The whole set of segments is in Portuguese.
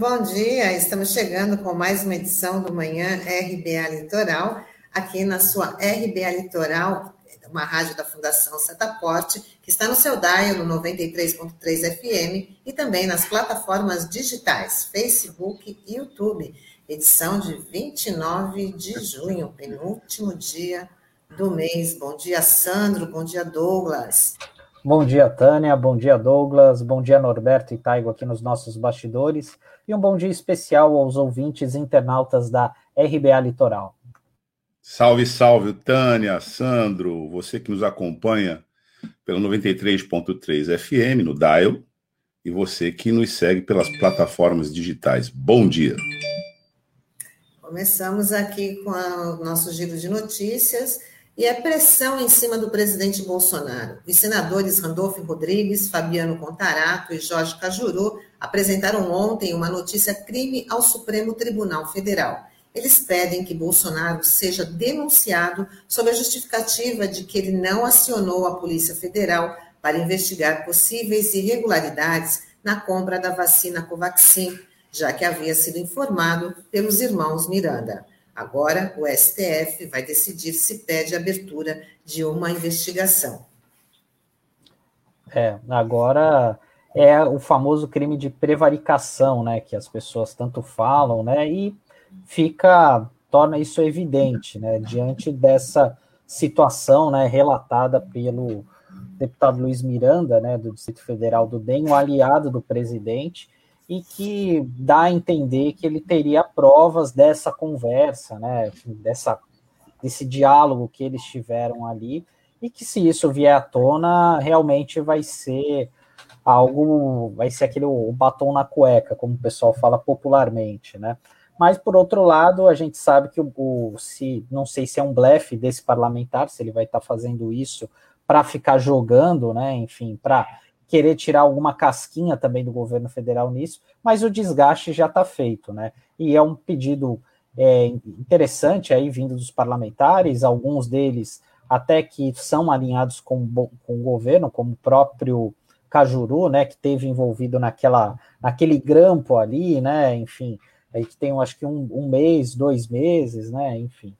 bom dia. Estamos chegando com mais uma edição do Manhã RBA Litoral, aqui na sua RBA Litoral, uma rádio da Fundação Setaporte, que está no seu dial no 93.3 FM e também nas plataformas digitais Facebook e YouTube. Edição de 29 de junho, penúltimo dia do mês. Bom dia, Sandro. Bom dia, Douglas. Bom dia, Tânia. Bom dia, Douglas. Bom dia, Norberto e Taigo aqui nos nossos bastidores. E um bom dia especial aos ouvintes internautas da RBA Litoral. Salve, salve, Tânia, Sandro, você que nos acompanha pelo 93.3 FM no Dial e você que nos segue pelas plataformas digitais. Bom dia. Começamos aqui com o nosso giro de notícias e a pressão em cima do presidente Bolsonaro. Os senadores Randolfo Rodrigues, Fabiano Contarato e Jorge Cajuru apresentaram ontem uma notícia crime ao Supremo Tribunal Federal. Eles pedem que Bolsonaro seja denunciado sob a justificativa de que ele não acionou a Polícia Federal para investigar possíveis irregularidades na compra da vacina Covaxin, já que havia sido informado pelos irmãos Miranda. Agora, o STF vai decidir se pede abertura de uma investigação. É, agora é o famoso crime de prevaricação, né, que as pessoas tanto falam, né, e fica torna isso evidente, né, diante dessa situação, né, relatada pelo deputado Luiz Miranda, né, do Distrito Federal do DEM, um aliado do presidente, e que dá a entender que ele teria provas dessa conversa, né, dessa, desse diálogo que eles tiveram ali, e que se isso vier à tona, realmente vai ser algo, vai ser aquele o batom na cueca, como o pessoal fala popularmente, né? Mas por outro lado, a gente sabe que o, o se não sei se é um blefe desse parlamentar, se ele vai estar tá fazendo isso para ficar jogando, né? Enfim, para querer tirar alguma casquinha também do governo federal nisso, mas o desgaste já está feito, né? E é um pedido é, interessante aí vindo dos parlamentares, alguns deles até que são alinhados com, com o governo, como o próprio Cajuru, né, que teve envolvido naquela, naquele grampo ali, né, enfim, aí que tem, acho que um, um mês, dois meses, né, enfim.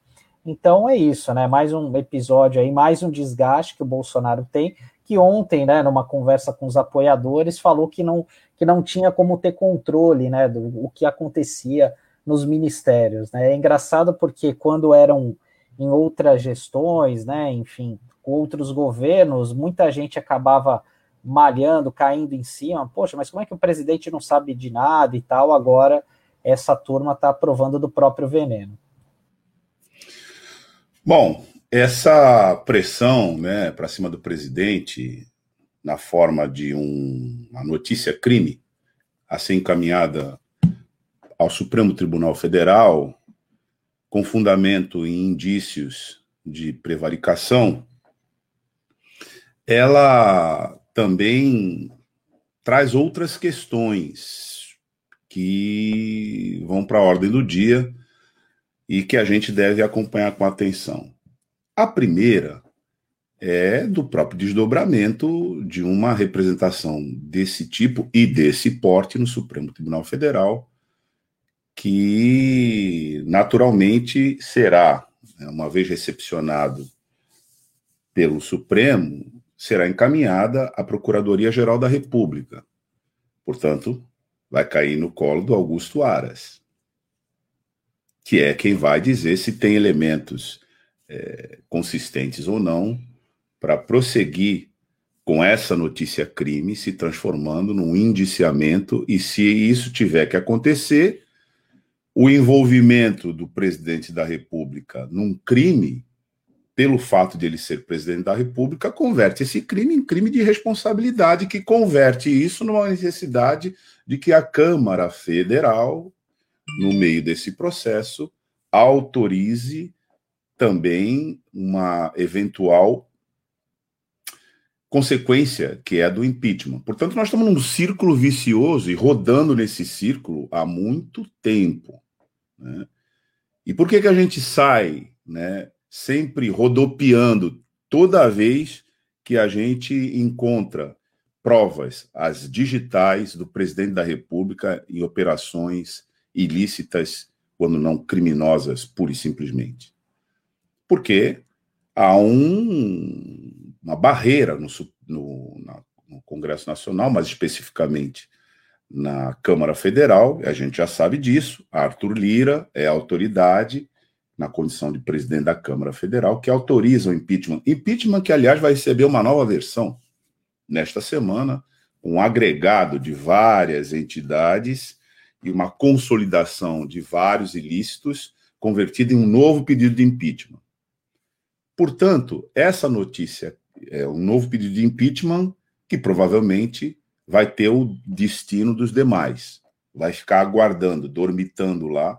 Então é isso, né, mais um episódio aí, mais um desgaste que o Bolsonaro tem, que ontem, né, numa conversa com os apoiadores, falou que não, que não tinha como ter controle, né, do o que acontecia nos ministérios, né? É engraçado porque quando eram em outras gestões, né, enfim, outros governos, muita gente acabava malhando, caindo em cima. Poxa, mas como é que o presidente não sabe de nada e tal? Agora essa turma está provando do próprio veneno. Bom, essa pressão né, para cima do presidente, na forma de um, uma notícia crime, a ser encaminhada ao Supremo Tribunal Federal, com fundamento em indícios de prevaricação, ela também traz outras questões que vão para a ordem do dia e que a gente deve acompanhar com atenção. A primeira é do próprio desdobramento de uma representação desse tipo e desse porte no Supremo Tribunal Federal, que naturalmente será, né, uma vez recepcionado pelo Supremo, será encaminhada à Procuradoria-Geral da República. Portanto, vai cair no colo do Augusto Aras, que é quem vai dizer se tem elementos é, consistentes ou não, para prosseguir com essa notícia crime se transformando num indiciamento e se isso tiver que acontecer, o envolvimento do presidente da República num crime, pelo fato de ele ser presidente da República, converte esse crime em crime de responsabilidade, que converte isso numa necessidade de que a Câmara Federal, no meio desse processo, autorize também uma eventual consequência que é do impeachment. Portanto, nós estamos num círculo vicioso e rodando nesse círculo há muito tempo. Né? E por que, que a gente sai né, sempre rodopiando toda vez que a gente encontra provas, as digitais do presidente da República em operações ilícitas, quando não criminosas, pura e simplesmente. Porque há um, uma barreira no, no, na, no Congresso Nacional, mas especificamente na Câmara Federal, e a gente já sabe disso. Arthur Lira é autoridade, na condição de presidente da Câmara Federal, que autoriza o impeachment. Impeachment que, aliás, vai receber uma nova versão nesta semana, um agregado de várias entidades e uma consolidação de vários ilícitos convertido em um novo pedido de impeachment. Portanto, essa notícia é um novo pedido de impeachment que provavelmente vai ter o destino dos demais. Vai ficar aguardando, dormitando lá,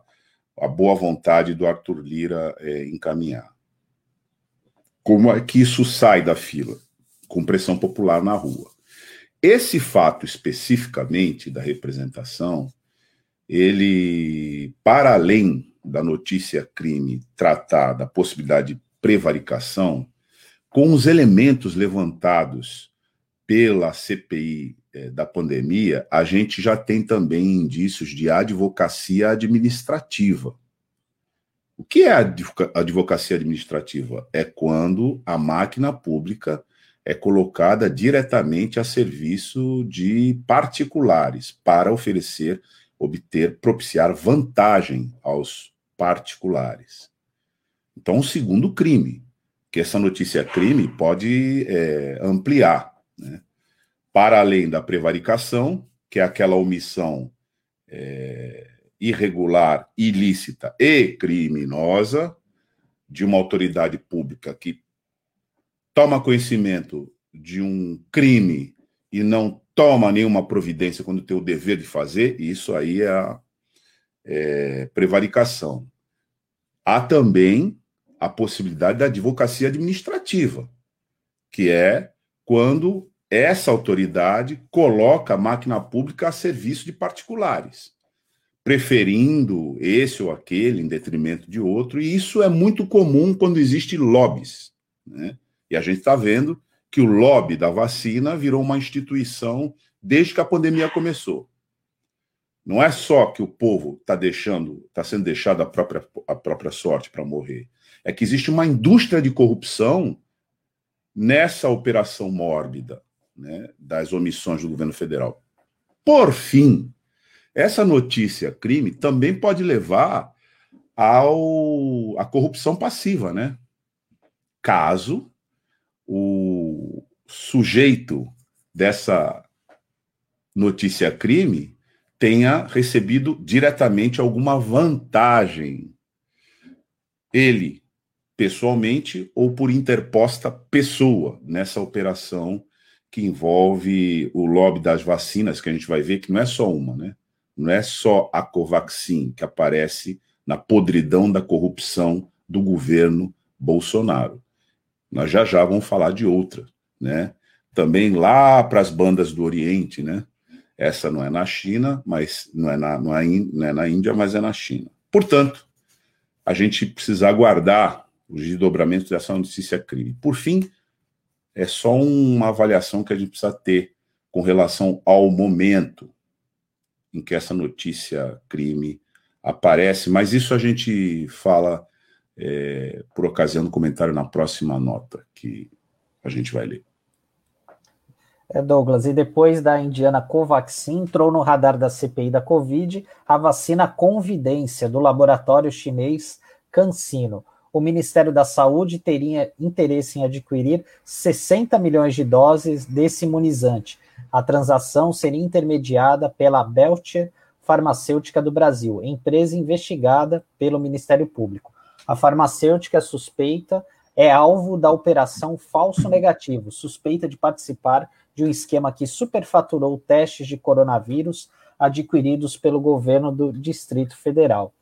a boa vontade do Arthur Lira é, encaminhar. Como é que isso sai da fila? Com pressão popular na rua. Esse fato especificamente da representação, ele, para além da notícia crime tratar da possibilidade de prevaricação, com os elementos levantados pela CPI da pandemia, a gente já tem também indícios de advocacia administrativa. O que é advocacia administrativa? É quando a máquina pública é colocada diretamente a serviço de particulares para oferecer, obter, propiciar vantagem aos particulares. Então, o segundo crime, que essa notícia crime pode é, ampliar, né? Para além da prevaricação, que é aquela omissão é, irregular, ilícita e criminosa de uma autoridade pública que toma conhecimento de um crime e não toma nenhuma providência quando tem o dever de fazer, isso aí é, a, é prevaricação. Há também a possibilidade da advocacia administrativa, que é quando essa autoridade coloca a máquina pública a serviço de particulares, preferindo esse ou aquele em detrimento de outro, e isso é muito comum quando existe lobbies. Né? E a gente está vendo que o lobby da vacina virou uma instituição desde que a pandemia começou. Não é só que o povo está deixando, está sendo deixado a própria, a própria sorte para morrer. É que existe uma indústria de corrupção nessa operação mórbida né, das omissões do governo federal. Por fim, essa notícia crime também pode levar ao à corrupção passiva, né? Caso o sujeito dessa notícia crime tenha recebido diretamente alguma vantagem. Ele, pessoalmente ou por interposta pessoa nessa operação que envolve o lobby das vacinas, que a gente vai ver que não é só uma, né? Não é só a Covaxin que aparece na podridão da corrupção do governo Bolsonaro. Nós já já vamos falar de outra, né? Também lá para as bandas do Oriente, né? Essa não é na China, mas não é na, não é, não é na Índia, mas é na China. Portanto, a gente precisa aguardar os desdobramentos dessa notícia crime. Por fim, é só uma avaliação que a gente precisa ter com relação ao momento em que essa notícia crime aparece, mas isso a gente fala é, por ocasião do comentário na próxima nota que a gente vai ler. É, Douglas, e depois da indiana Covaxin, entrou no radar da CPI da Covid a vacina Convidência, do laboratório chinês CanSino o Ministério da Saúde teria interesse em adquirir 60 milhões de doses desse imunizante. A transação seria intermediada pela Belcher Farmacêutica do Brasil, empresa investigada pelo Ministério Público. A farmacêutica suspeita é alvo da operação falso negativo, suspeita de participar de um esquema que superfaturou testes de coronavírus adquiridos pelo governo do Distrito Federal.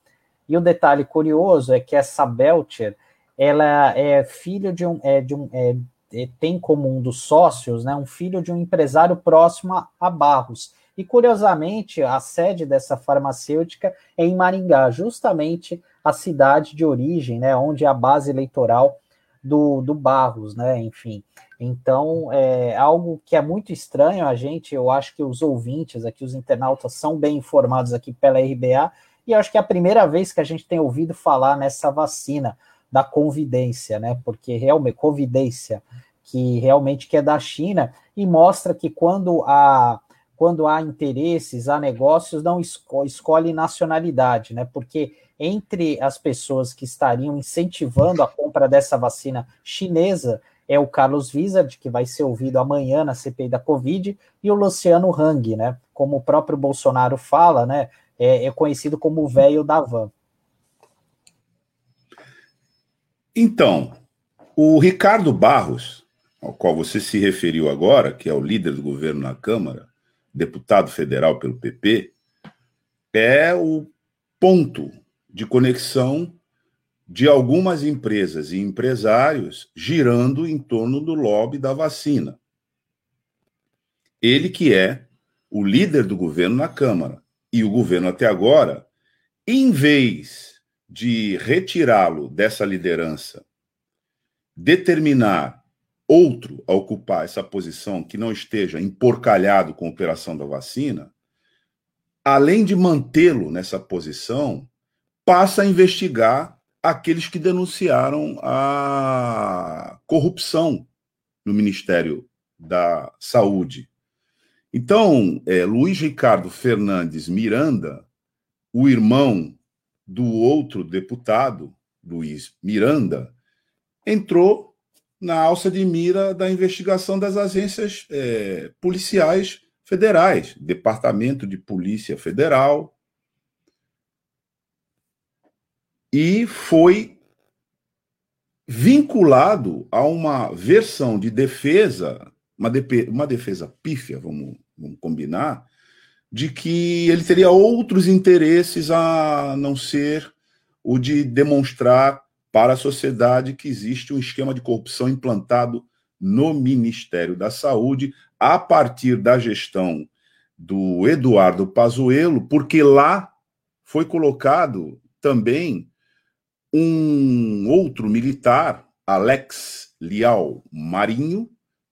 E o detalhe curioso é que essa Belcher, ela é filha de um, é, de um é, é, tem como um dos sócios, né, um filho de um empresário próximo a, a Barros. E curiosamente, a sede dessa farmacêutica é em Maringá, justamente a cidade de origem, né, onde é a base eleitoral do, do Barros, né? Enfim. Então, é algo que é muito estranho a gente, eu acho que os ouvintes aqui, os internautas, são bem informados aqui pela RBA, e acho que é a primeira vez que a gente tem ouvido falar nessa vacina da convidência, né? Porque realmente, convidência, que realmente que é da China, e mostra que quando há, quando há interesses, há negócios, não esco escolhe nacionalidade, né? Porque entre as pessoas que estariam incentivando a compra dessa vacina chinesa é o Carlos Wizard, que vai ser ouvido amanhã na CPI da Covid, e o Luciano Hang, né? Como o próprio Bolsonaro fala, né? É, é conhecido como o velho da van. Então, o Ricardo Barros, ao qual você se referiu agora, que é o líder do governo na Câmara, deputado federal pelo PP, é o ponto de conexão de algumas empresas e empresários girando em torno do lobby da vacina. Ele que é o líder do governo na Câmara. E o governo até agora, em vez de retirá-lo dessa liderança, determinar outro a ocupar essa posição que não esteja emporcalhado com a operação da vacina, além de mantê-lo nessa posição, passa a investigar aqueles que denunciaram a corrupção no Ministério da Saúde. Então, é, Luiz Ricardo Fernandes Miranda, o irmão do outro deputado, Luiz Miranda, entrou na alça de mira da investigação das agências é, policiais federais, Departamento de Polícia Federal, e foi vinculado a uma versão de defesa, uma, de, uma defesa pífia, vamos, vamos combinar, de que ele teria outros interesses a não ser o de demonstrar para a sociedade que existe um esquema de corrupção implantado no Ministério da Saúde a partir da gestão do Eduardo Pazuello, porque lá foi colocado também um outro militar, Alex Lial Marinho,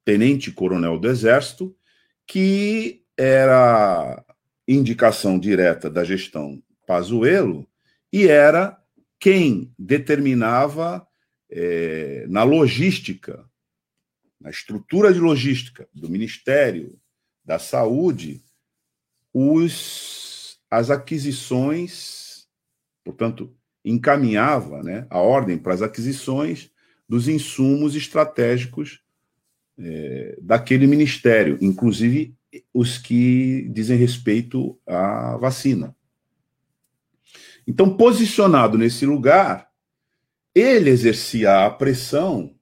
tenente-coronel do Exército, que era indicação direta da gestão Pazuello e era quem determinava é, na logística, na estrutura de logística do Ministério da Saúde, os, as aquisições, portanto, encaminhava né, a ordem para as aquisições dos insumos estratégicos é, daquele ministério, inclusive os que dizem respeito à vacina. Então, posicionado nesse lugar, ele exercia a pressão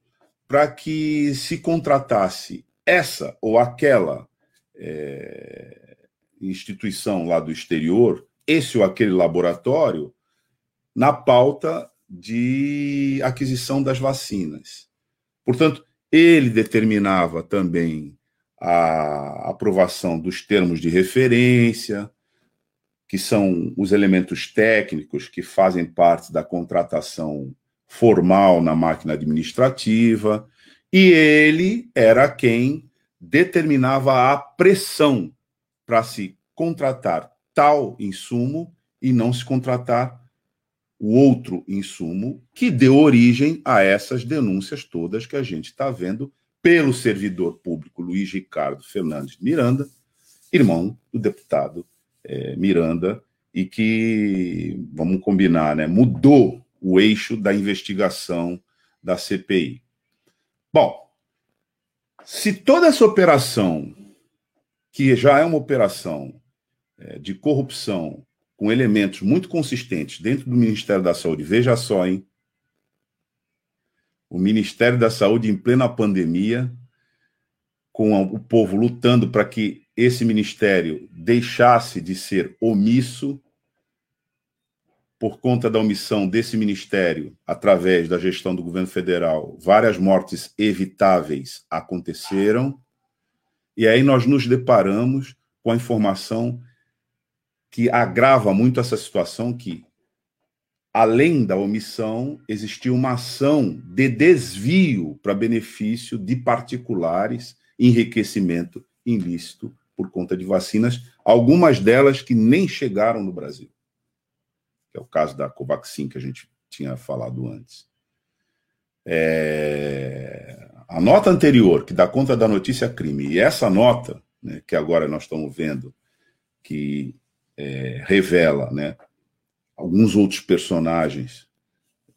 para que se contratasse essa ou aquela é, instituição lá do exterior, esse ou aquele laboratório, na pauta de aquisição das vacinas. Portanto, ele determinava também a aprovação dos termos de referência, que são os elementos técnicos que fazem parte da contratação formal na máquina administrativa, e ele era quem determinava a pressão para se contratar tal insumo e não se contratar o outro insumo que deu origem a essas denúncias todas que a gente está vendo pelo servidor público Luiz Ricardo Fernandes Miranda, irmão do deputado é, Miranda, e que, vamos combinar, né, mudou o eixo da investigação da CPI. Bom, se toda essa operação, que já é uma operação é, de corrupção com elementos muito consistentes dentro do Ministério da Saúde. Veja só, hein? O Ministério da Saúde em plena pandemia, com o povo lutando para que esse ministério deixasse de ser omisso por conta da omissão desse ministério através da gestão do governo federal, várias mortes evitáveis aconteceram. E aí nós nos deparamos com a informação que agrava muito essa situação que além da omissão, existia uma ação de desvio para benefício de particulares, enriquecimento ilícito por conta de vacinas, algumas delas que nem chegaram no Brasil. É o caso da Covaxin, que a gente tinha falado antes. É... A nota anterior, que dá conta da notícia crime, e essa nota, né, que agora nós estamos vendo, que é, revela né, alguns outros personagens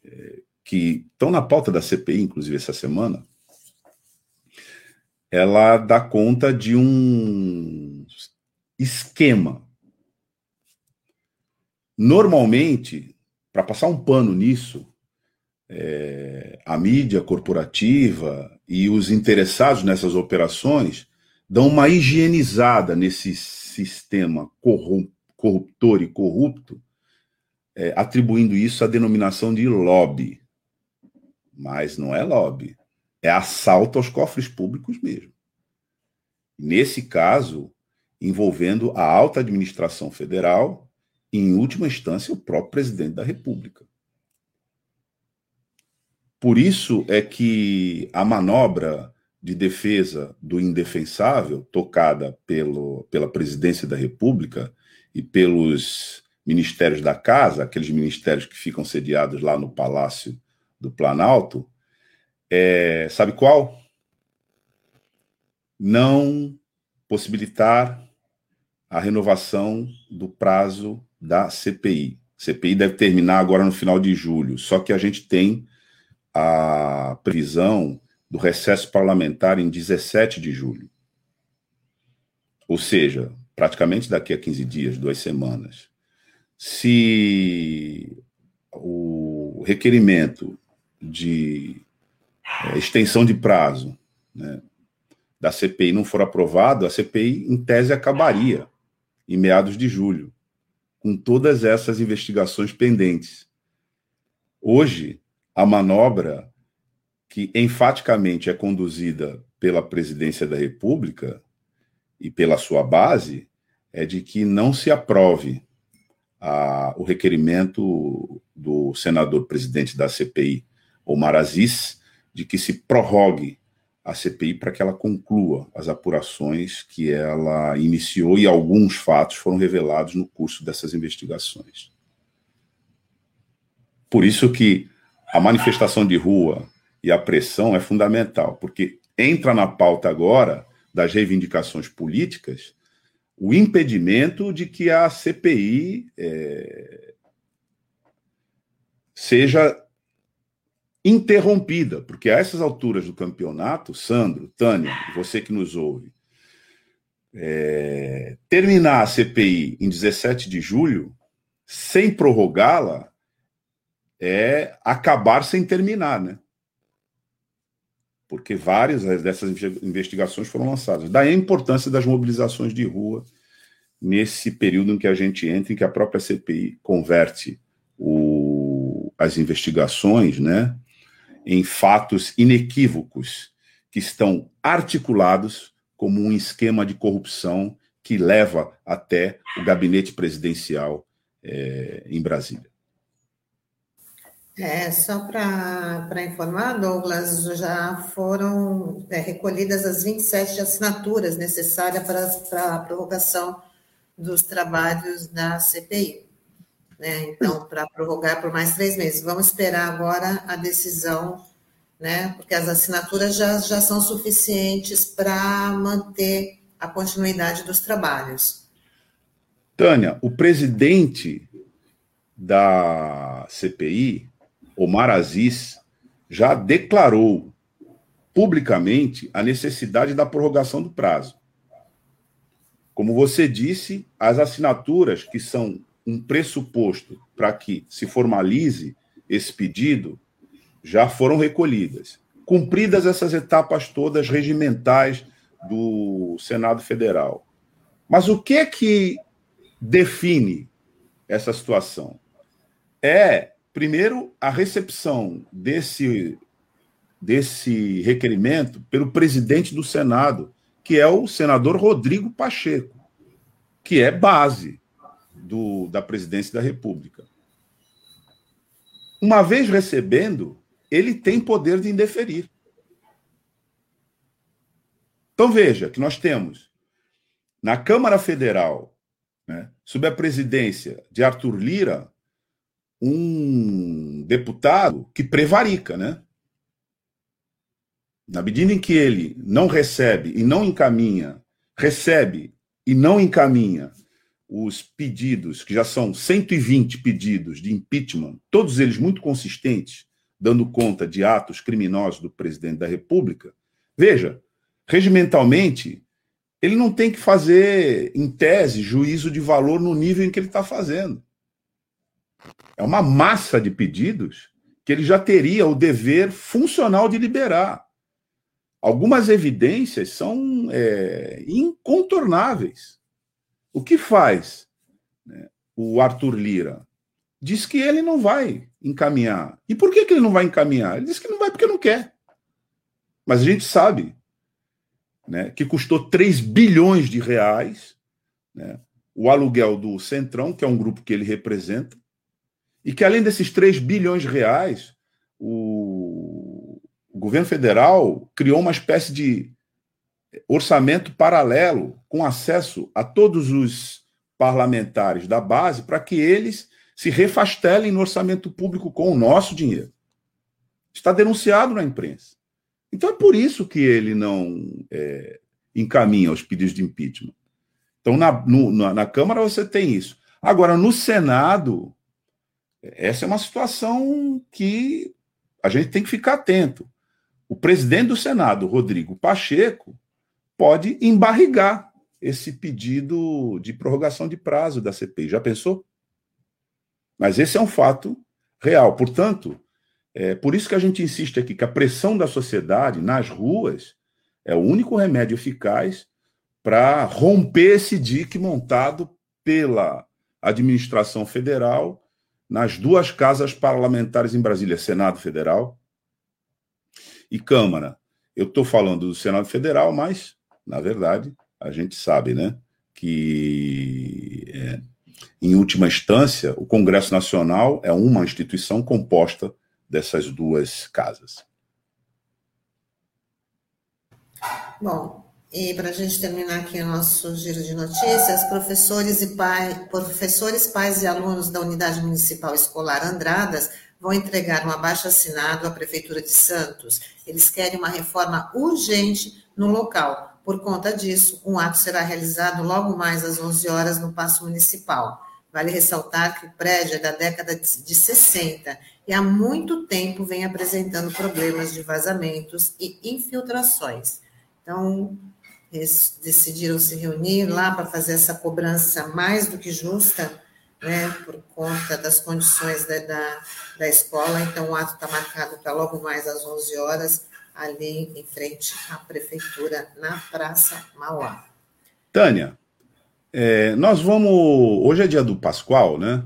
é, que estão na pauta da CPI, inclusive essa semana, ela dá conta de um esquema. Normalmente, para passar um pano nisso, é, a mídia corporativa e os interessados nessas operações dão uma higienizada nesse sistema corruptor e corrupto, é, atribuindo isso à denominação de lobby. Mas não é lobby, é assalto aos cofres públicos mesmo. Nesse caso, envolvendo a alta administração federal e, em última instância, o próprio presidente da República. Por isso é que a manobra de defesa do indefensável, tocada pelo, pela presidência da República e pelos ministérios da Casa, aqueles ministérios que ficam sediados lá no Palácio do Planalto, é, sabe qual? Não possibilitar a renovação do prazo da CPI. CPI deve terminar agora no final de julho, só que a gente tem a previsão do recesso parlamentar em 17 de julho. Ou seja, praticamente daqui a 15 dias, duas semanas. Se o requerimento de é, extensão de prazo né, da CPI não for aprovado, a CPI, em tese, acabaria em meados de julho, com todas essas investigações pendentes. Hoje, a manobra que enfaticamente é conduzida pela presidência da República e pela sua base é de que não se aprove a, o requerimento do senador presidente da CPI, Omar Aziz, de que se prorrogue a CPI para que ela conclua as apurações que ela iniciou e alguns fatos foram revelados no curso dessas investigações. Por isso que a manifestação de rua e a pressão é fundamental, porque entra na pauta agora das reivindicações políticas o impedimento de que a CPI é, seja interrompida, porque a essas alturas do campeonato, Sandro, Tânia, você que nos ouve, é, terminar a CPI em 17 de julho, sem prorrogá-la, é acabar sem terminar, né? Porque várias dessas investigações foram lançadas. Daí a importância das mobilizações de rua nesse período em que a gente entra, em que a própria CPI converte o, as investigações, né, em fatos inequívocos que estão articulados como um esquema de corrupção que leva até o gabinete presidencial é, em Brasília. É, só para informar, Douglas, já foram é, recolhidas as 27 assinaturas necessárias para, a prorrogação dos trabalhos da CPI. Né? Então, para prorrogar por mais três meses. Vamos esperar agora a decisão, né? porque as assinaturas já, já são suficientes para manter a continuidade dos trabalhos. Tânia, o presidente da CPI, Omar Aziz já declarou publicamente a necessidade da prorrogação do prazo. Como você disse, as assinaturas, que são um pressuposto para que se formalize esse pedido, já foram recolhidas. Cumpridas essas etapas todas regimentais do Senado Federal. Mas o que é que define essa situação? É Primeiro, a recepção desse, desse requerimento pelo presidente do Senado, que é o senador Rodrigo Pacheco, que é base do, da presidência da República. uma vez recebendo, ele tem poder de indeferir. Então veja que nós temos na Câmara Federal, né, sob a presidência de Arthur Lira, um deputado que prevarica, né? Na medida em que ele não recebe e não encaminha, recebe e não encaminha os pedidos, que já são 120 pedidos de impeachment, todos eles muito consistentes, dando conta de atos criminosos do presidente da República, veja, regimentalmente, ele não tem que fazer, em tese, juízo de valor no nível em que ele está fazendo. É uma massa de pedidos que ele já teria o dever funcional de liberar. Algumas evidências são é, incontornáveis. O que faz né, o Arthur Lira? Diz que ele não vai encaminhar. E por que, que ele não vai encaminhar? Ele diz que não vai porque não quer. Mas a gente sabe né, que custou 3 bilhões de reais né, o aluguel do Centrão, que é um grupo que ele representa, e que além desses 3 bilhões de reais, o, o governo federal criou uma espécie de orçamento paralelo com acesso a todos os parlamentares da base para que eles se refastelem no orçamento público com o nosso dinheiro. Está denunciado na imprensa. Então é por isso que ele não é, encaminha os pedidos de impeachment. Então, na, no, na, na Câmara você tem isso. Agora, no Senado, essa é uma situação que a gente tem que ficar atento. O presidente do Senado, Rodrigo Pacheco, pode embarrigar esse pedido de prorrogação de prazo da CPI. Já pensou? Mas esse é um fato real. Portanto, é por isso que a gente insiste aqui que a pressão da sociedade nas ruas é o único remédio eficaz para romper esse dique montado pela administração federal nas duas casas parlamentares em Brasília, Senado Federal e Câmara. Eu estou falando do Senado Federal, mas, na verdade, a gente sabe né, que, é, em última instância, o Congresso Nacional é uma instituição composta dessas duas casas. Bom, e para a gente terminar aqui o nosso giro de notícias, professores e pai, professores, pais e alunos da Unidade Municipal Escolar Andradas vão entregar um abaixo-assinado à Prefeitura de Santos. Eles querem uma reforma urgente no local. Por conta disso, um ato será realizado logo mais às 11 horas no Paço Municipal. Vale ressaltar que o prédio é da década de 60 e há muito tempo vem apresentando problemas de vazamentos e infiltrações. Então, eles decidiram se reunir lá para fazer essa cobrança mais do que justa, né, por conta das condições da, da, da escola. Então, o ato está marcado para logo mais às 11 horas, ali em frente à prefeitura, na Praça Mauá. Tânia, é, nós vamos. Hoje é dia do Pascoal, né?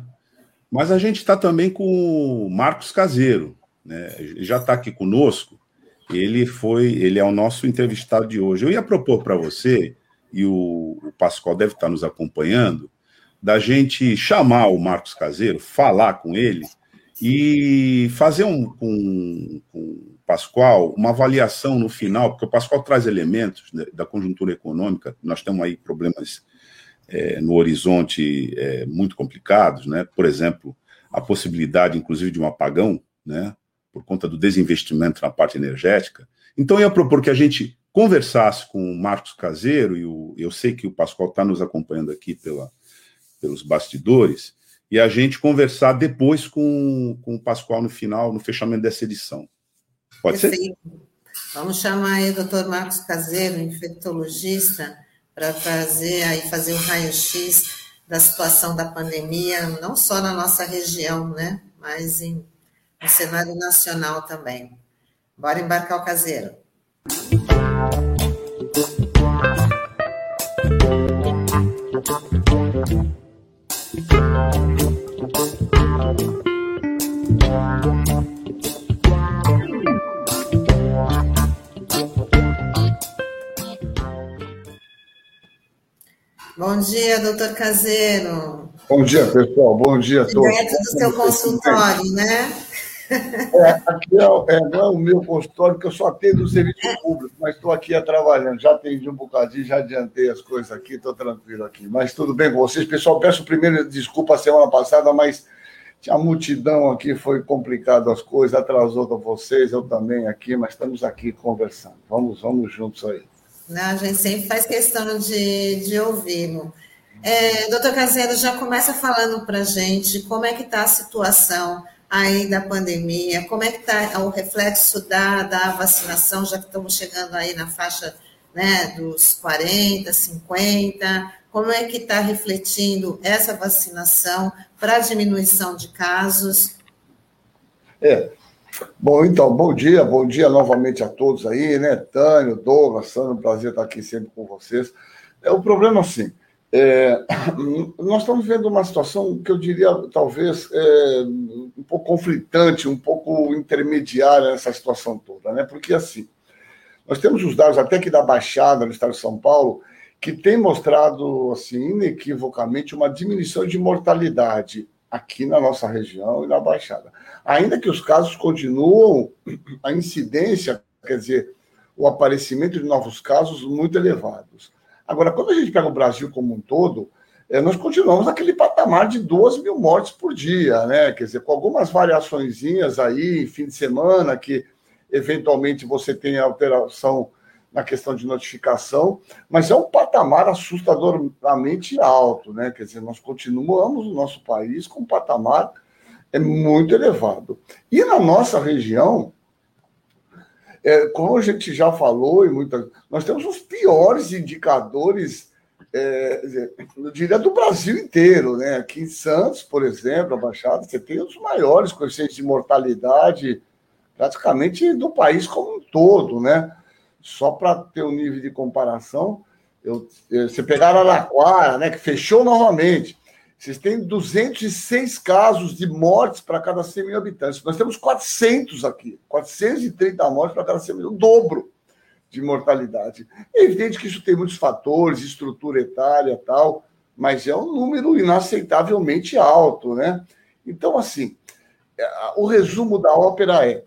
Mas a gente está também com o Marcos Caseiro, né? Já está aqui conosco. Ele foi, ele é o nosso entrevistado de hoje. Eu ia propor para você, e o, o Pascoal deve estar nos acompanhando, da gente chamar o Marcos Caseiro, falar com ele e fazer um, com, com o Pascoal uma avaliação no final, porque o Pascoal traz elementos da conjuntura econômica, nós temos aí problemas é, no horizonte é, muito complicados, né? por exemplo, a possibilidade, inclusive, de um apagão, né? Por conta do desinvestimento na parte energética. Então, eu ia propor que a gente conversasse com o Marcos Caseiro, e o, eu sei que o Pascoal está nos acompanhando aqui pela, pelos bastidores, e a gente conversar depois com, com o Pascoal no final, no fechamento dessa edição. Pode Perfeito. ser? Vamos chamar aí o doutor Marcos Caseiro, infectologista, para fazer aí fazer o raio-x da situação da pandemia, não só na nossa região, né, mas em no cenário nacional também. Bora embarcar o caseiro. Bom dia, doutor Caseiro. Bom dia, pessoal. Bom dia a todos. Direto do seu consultório, né? É, aqui é, é, não é o meu consultório, porque eu só atendo o serviço público, mas estou aqui trabalhando. Já atendi um bocadinho, já adiantei as coisas aqui, estou tranquilo aqui. Mas tudo bem com vocês. Pessoal, peço primeiro desculpa a semana passada, mas tinha multidão aqui, foi complicado as coisas, atrasou com vocês, eu também aqui, mas estamos aqui conversando. Vamos, vamos juntos aí. Não, a gente sempre faz questão de, de ouvi-lo. É, doutor Caseiro, já começa falando para a gente como é que está a situação aí da pandemia, como é que está o reflexo da, da vacinação, já que estamos chegando aí na faixa né, dos 40, 50, como é que está refletindo essa vacinação para diminuição de casos? É, Bom, então, bom dia, bom dia novamente a todos aí, né? Tânio, Douglas, Sandro, prazer estar aqui sempre com vocês. É, o problema, assim, é, nós estamos vendo uma situação que eu diria, talvez, é, um pouco conflitante, um pouco intermediária nessa situação toda, né? Porque, assim, nós temos os dados até que da Baixada, no estado de São Paulo, que tem mostrado, assim, inequivocamente, uma diminuição de mortalidade aqui na nossa região e na Baixada. Ainda que os casos continuam, a incidência, quer dizer, o aparecimento de novos casos muito elevados. Agora, quando a gente pega o Brasil como um todo, é, nós continuamos naquele patamar de 2 mil mortes por dia, né? Quer dizer, com algumas variaçõezinhas aí, fim de semana, que eventualmente você tem alteração na questão de notificação, mas é um patamar assustadoramente alto, né? Quer dizer, nós continuamos o nosso país com um patamar é muito elevado. E na nossa região, é, como a gente já falou, e muita, nós temos os piores indicadores, é, eu diria, do Brasil inteiro. Né? Aqui em Santos, por exemplo, a Baixada, você tem os maiores coeficientes de mortalidade praticamente do país como um todo. Né? Só para ter um nível de comparação, eu, você pegar Araquara, né, que fechou novamente, vocês têm 206 casos de mortes para cada 100 mil habitantes. Nós temos 400 aqui, 430 mortes para cada 100 mil, o dobro de mortalidade. É evidente que isso tem muitos fatores, estrutura etária tal, mas é um número inaceitavelmente alto, né? Então, assim, é, o resumo da ópera é: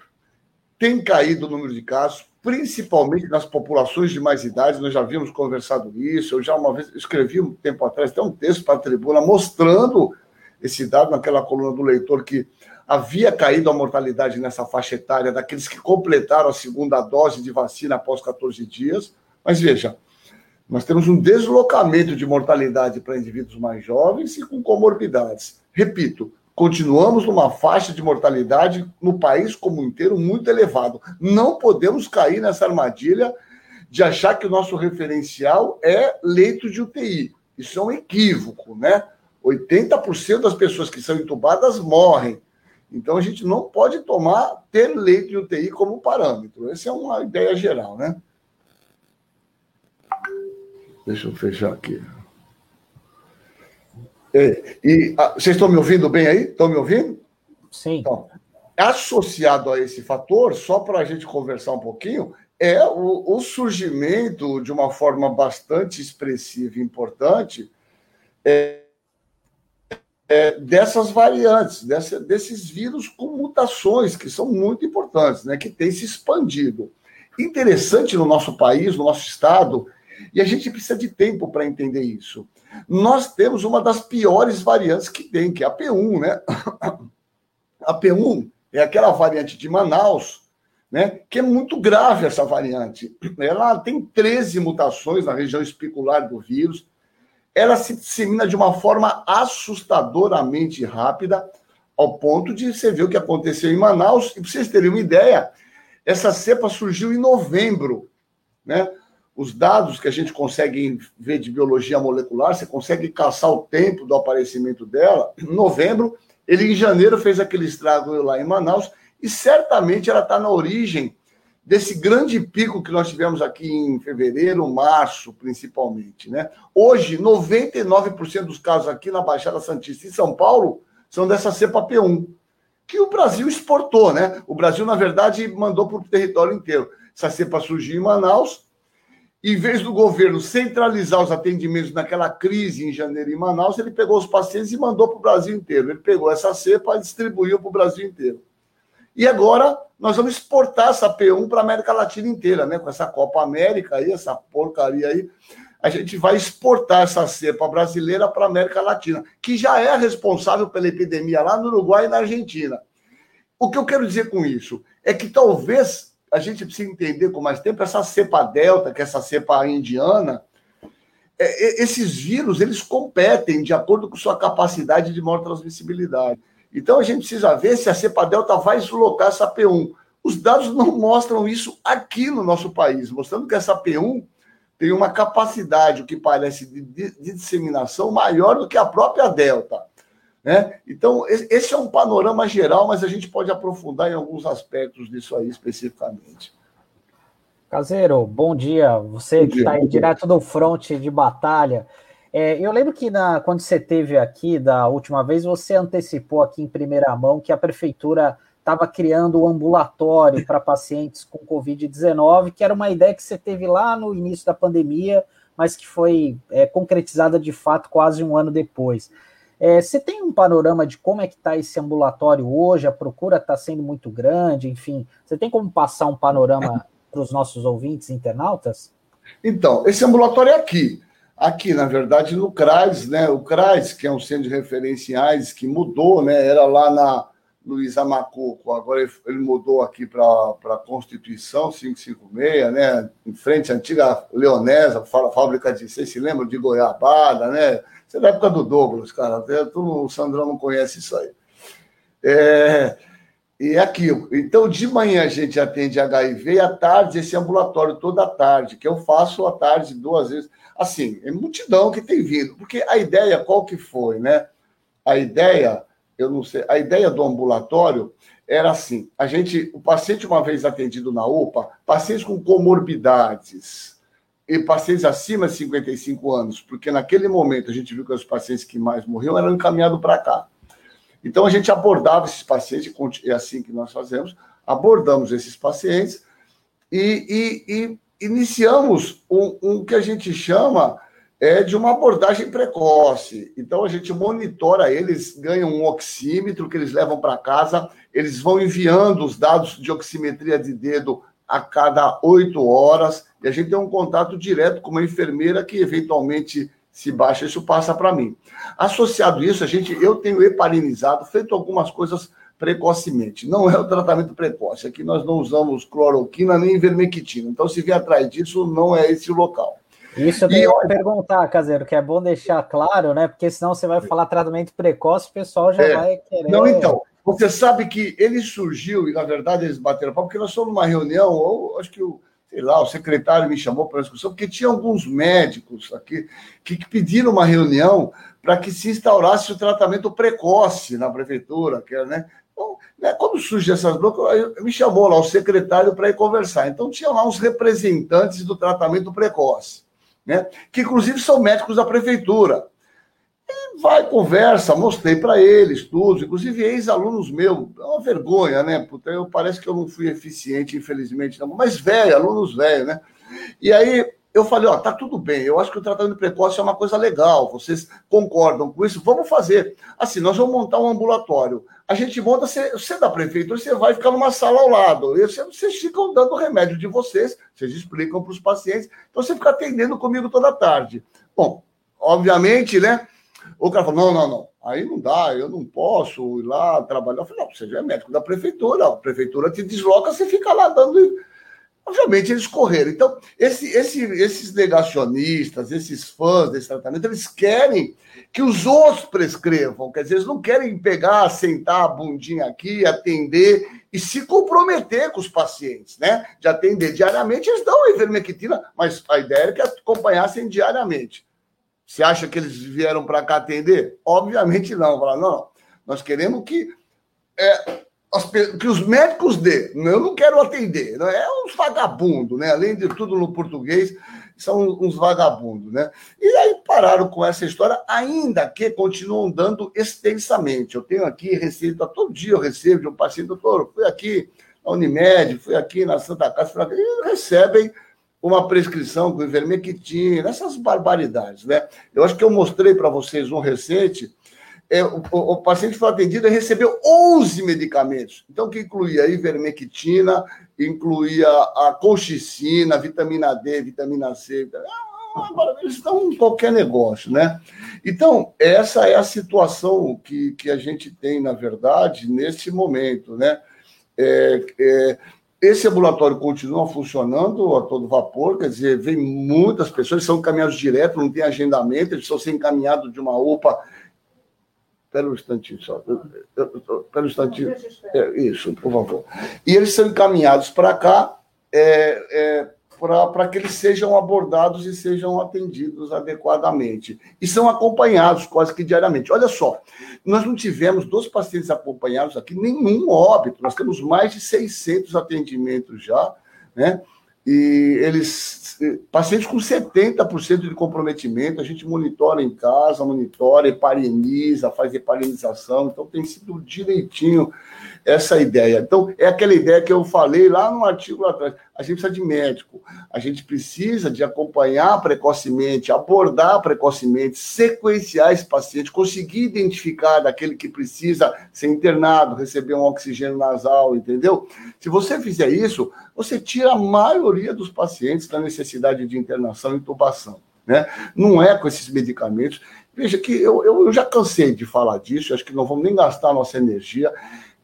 tem caído o número de casos, principalmente nas populações de mais idade, nós já havíamos conversado isso, eu já uma vez escrevi um tempo atrás até um texto para a tribuna mostrando esse dado naquela coluna do leitor que havia caído a mortalidade nessa faixa etária daqueles que completaram a segunda dose de vacina após 14 dias. Mas veja, nós temos um deslocamento de mortalidade para indivíduos mais jovens e com comorbidades. Repito, continuamos numa faixa de mortalidade no país como inteiro muito elevado. Não podemos cair nessa armadilha de achar que o nosso referencial é leito de UTI. Isso é um equívoco, né? 80% das pessoas que são entubadas morrem. Então a gente não pode tomar ter leito de UTI como parâmetro. Essa é uma ideia geral, né? Deixa eu fechar aqui. É, e ah, vocês estão me ouvindo bem aí? Estão me ouvindo? Sim. Então, associado a esse fator, só para a gente conversar um pouquinho, é o, o, surgimento de uma forma bastante expressiva e importante é, é, dessas variantes, dessa, desses vírus com mutações que são muito importantes, né, que têm se expandido. Interessante no nosso país, no nosso estado, e a gente precisa de tempo para entender isso nós temos uma das piores variantes que tem, que é a P1, né? A P1 é aquela variante de Manaus, né? Que é muito grave essa variante. Ela tem 13 mutações na região espicular do vírus. Ela se dissemina de uma forma assustadoramente rápida, ao ponto de você ver o que aconteceu em Manaus. E para vocês terem uma ideia, essa cepa surgiu em novembro, né? Os dados que a gente consegue ver de biologia molecular, você consegue caçar o tempo do aparecimento dela. Em novembro, ele em janeiro fez aquele estrago lá em Manaus, e certamente ela está na origem desse grande pico que nós tivemos aqui em fevereiro, março, principalmente. Né? Hoje, 99% dos casos aqui na Baixada Santista, em São Paulo, são dessa cepa P1, que o Brasil exportou. Né? O Brasil, na verdade, mandou para o território inteiro. Essa cepa surgiu em Manaus, em vez do governo centralizar os atendimentos naquela crise em janeiro em Manaus, ele pegou os pacientes e mandou para o Brasil inteiro. Ele pegou essa cepa e distribuiu para o Brasil inteiro. E agora nós vamos exportar essa P1 para a América Latina inteira, né? Com essa Copa América aí, essa porcaria aí, a gente vai exportar essa cepa brasileira para a América Latina, que já é responsável pela epidemia lá no Uruguai e na Argentina. O que eu quero dizer com isso é que talvez a gente precise entender com mais tempo essa cepa delta, que é essa cepa indiana, é, esses vírus eles competem de acordo com sua capacidade de maior transmissibilidade. Então a gente precisa ver se a cepa delta vai deslocar essa P1. Os dados não mostram isso aqui no nosso país, mostrando que essa P1 tem uma capacidade, o que parece, de, de, de disseminação maior do que a própria delta. Né? Então, esse é um panorama geral, mas a gente pode aprofundar em alguns aspectos disso aí especificamente. Caseiro, bom dia. Você bom que está aí direto do fronte de batalha. É, eu lembro que na, quando você teve aqui da última vez, você antecipou aqui em primeira mão que a prefeitura estava criando um ambulatório para pacientes com Covid-19, que era uma ideia que você teve lá no início da pandemia, mas que foi é, concretizada de fato quase um ano depois. É, você tem um panorama de como é que está esse ambulatório hoje? A procura está sendo muito grande, enfim. Você tem como passar um panorama para os nossos ouvintes internautas? Então, esse ambulatório é aqui. Aqui, na verdade, no CRAS, né? O CRAS, que é um centro de referenciais que mudou, né? Era lá na Luiz Amacuco, agora ele mudou aqui para a Constituição 556, né? Em frente à antiga Leonesa, fábrica de, vocês se lembram de Goiabada, né? Isso é da época do Douglas, cara. o Sandrão não conhece isso aí. É, e é aquilo. Então, de manhã a gente atende HIV e à tarde esse ambulatório toda tarde, que eu faço à tarde duas vezes. Assim, é multidão que tem vindo. Porque a ideia, qual que foi, né? A ideia, eu não sei, a ideia do ambulatório era assim: a gente, o paciente, uma vez atendido na UPA, pacientes com comorbidades, e pacientes acima de 55 anos, porque naquele momento a gente viu que os pacientes que mais morriam eram encaminhados para cá. Então a gente abordava esses pacientes, é assim que nós fazemos, abordamos esses pacientes e, e, e iniciamos um, um, que a gente chama é, de uma abordagem precoce. Então a gente monitora eles, ganham um oxímetro que eles levam para casa, eles vão enviando os dados de oximetria de dedo a cada oito horas, e a gente tem um contato direto com uma enfermeira que eventualmente se baixa, isso passa para mim. Associado a isso, a gente, eu tenho heparinizado, feito algumas coisas precocemente. Não é o tratamento precoce, aqui nós não usamos cloroquina nem vermectina. Então, se vier atrás disso, não é esse o local. Isso eu tenho que perguntar, Caseiro, que é bom deixar claro, né? Porque senão você vai falar tratamento precoce, o pessoal já é. vai querer. Não, então, você sabe que ele surgiu, e na verdade eles bateram pau, porque nós fomos numa reunião, ou acho que o, sei lá, o secretário me chamou para a discussão, porque tinha alguns médicos aqui que, pediram uma reunião para que se instaurasse o tratamento precoce na prefeitura, que né? Então, né, quando surge essas blocos, me chamou lá o secretário para ir conversar. Então, tinha lá uns representantes do tratamento precoce, né? Que inclusive são médicos da prefeitura. Vai, conversa, mostrei para eles tudo, inclusive ex-alunos meus. É uma vergonha, né? Puta, eu, parece que eu não fui eficiente, infelizmente, não. mas velho, alunos velhos, né? E aí eu falei, ó, tá tudo bem, eu acho que o tratamento precoce é uma coisa legal, vocês concordam com isso? Vamos fazer. Assim, nós vamos montar um ambulatório. A gente monta, você, você é da prefeitura, você vai ficar numa sala ao lado. E vocês ficam dando o remédio de vocês, vocês explicam para os pacientes, então você fica atendendo comigo toda tarde. Bom, obviamente, né? O cara falou: não, não, não, aí não dá, eu não posso ir lá trabalhar. Eu falei: não, você já é médico da prefeitura, a prefeitura te desloca, você fica lá dando. Obviamente eles correram. Então, esse, esse, esses negacionistas, esses fãs desse tratamento, eles querem que os outros prescrevam. Quer dizer, eles não querem pegar, sentar a bundinha aqui, atender e se comprometer com os pacientes, né? De atender diariamente, eles dão a ivermectina, mas a ideia é que acompanhassem diariamente. Você acha que eles vieram para cá atender? Obviamente não. Falar, não, nós queremos que, é, que os médicos dê. Eu não quero atender. Não é uns vagabundos, né? Além de tudo no português, são uns vagabundos, né? E aí pararam com essa história, ainda que continuam dando extensamente. Eu tenho aqui receita, todo dia eu recebo de um paciente, doutor, fui aqui na Unimed, fui aqui na Santa Casa, e recebem uma prescrição com ivermectina, essas barbaridades, né? Eu acho que eu mostrei para vocês um recente é, o, o, paciente foi atendido e recebeu 11 medicamentos. Então, que incluía ivermectina, incluía a colchicina, vitamina D, vitamina C. Agora, eles estão em qualquer negócio, né? Então, essa é a situação que, que a gente tem, na verdade, nesse momento, né? É, é, esse ambulatório continua funcionando a todo vapor, quer dizer, vem muitas pessoas, são encaminhados direto, não tem agendamento, eles estão sendo encaminhados de uma UPA. Espera um instantinho só. Espera um instantinho. É, isso, por favor. E eles são encaminhados para cá. É, é, para que eles sejam abordados e sejam atendidos adequadamente. E são acompanhados quase que diariamente. Olha só, nós não tivemos dos pacientes acompanhados aqui nenhum óbito, nós temos mais de 600 atendimentos já, né? E eles, pacientes com 70% de comprometimento, a gente monitora em casa, monitora, hepariniza, faz heparinização, então tem sido direitinho essa ideia. Então, é aquela ideia que eu falei lá no artigo lá atrás. A gente precisa de médico, a gente precisa de acompanhar precocemente, abordar precocemente, sequenciar esse paciente, conseguir identificar daquele que precisa ser internado, receber um oxigênio nasal, entendeu? Se você fizer isso, você tira a maioria dos pacientes da necessidade de internação e intubação. Né? Não é com esses medicamentos. Veja que eu, eu, já cansei de falar disso, acho que não vamos nem gastar nossa energia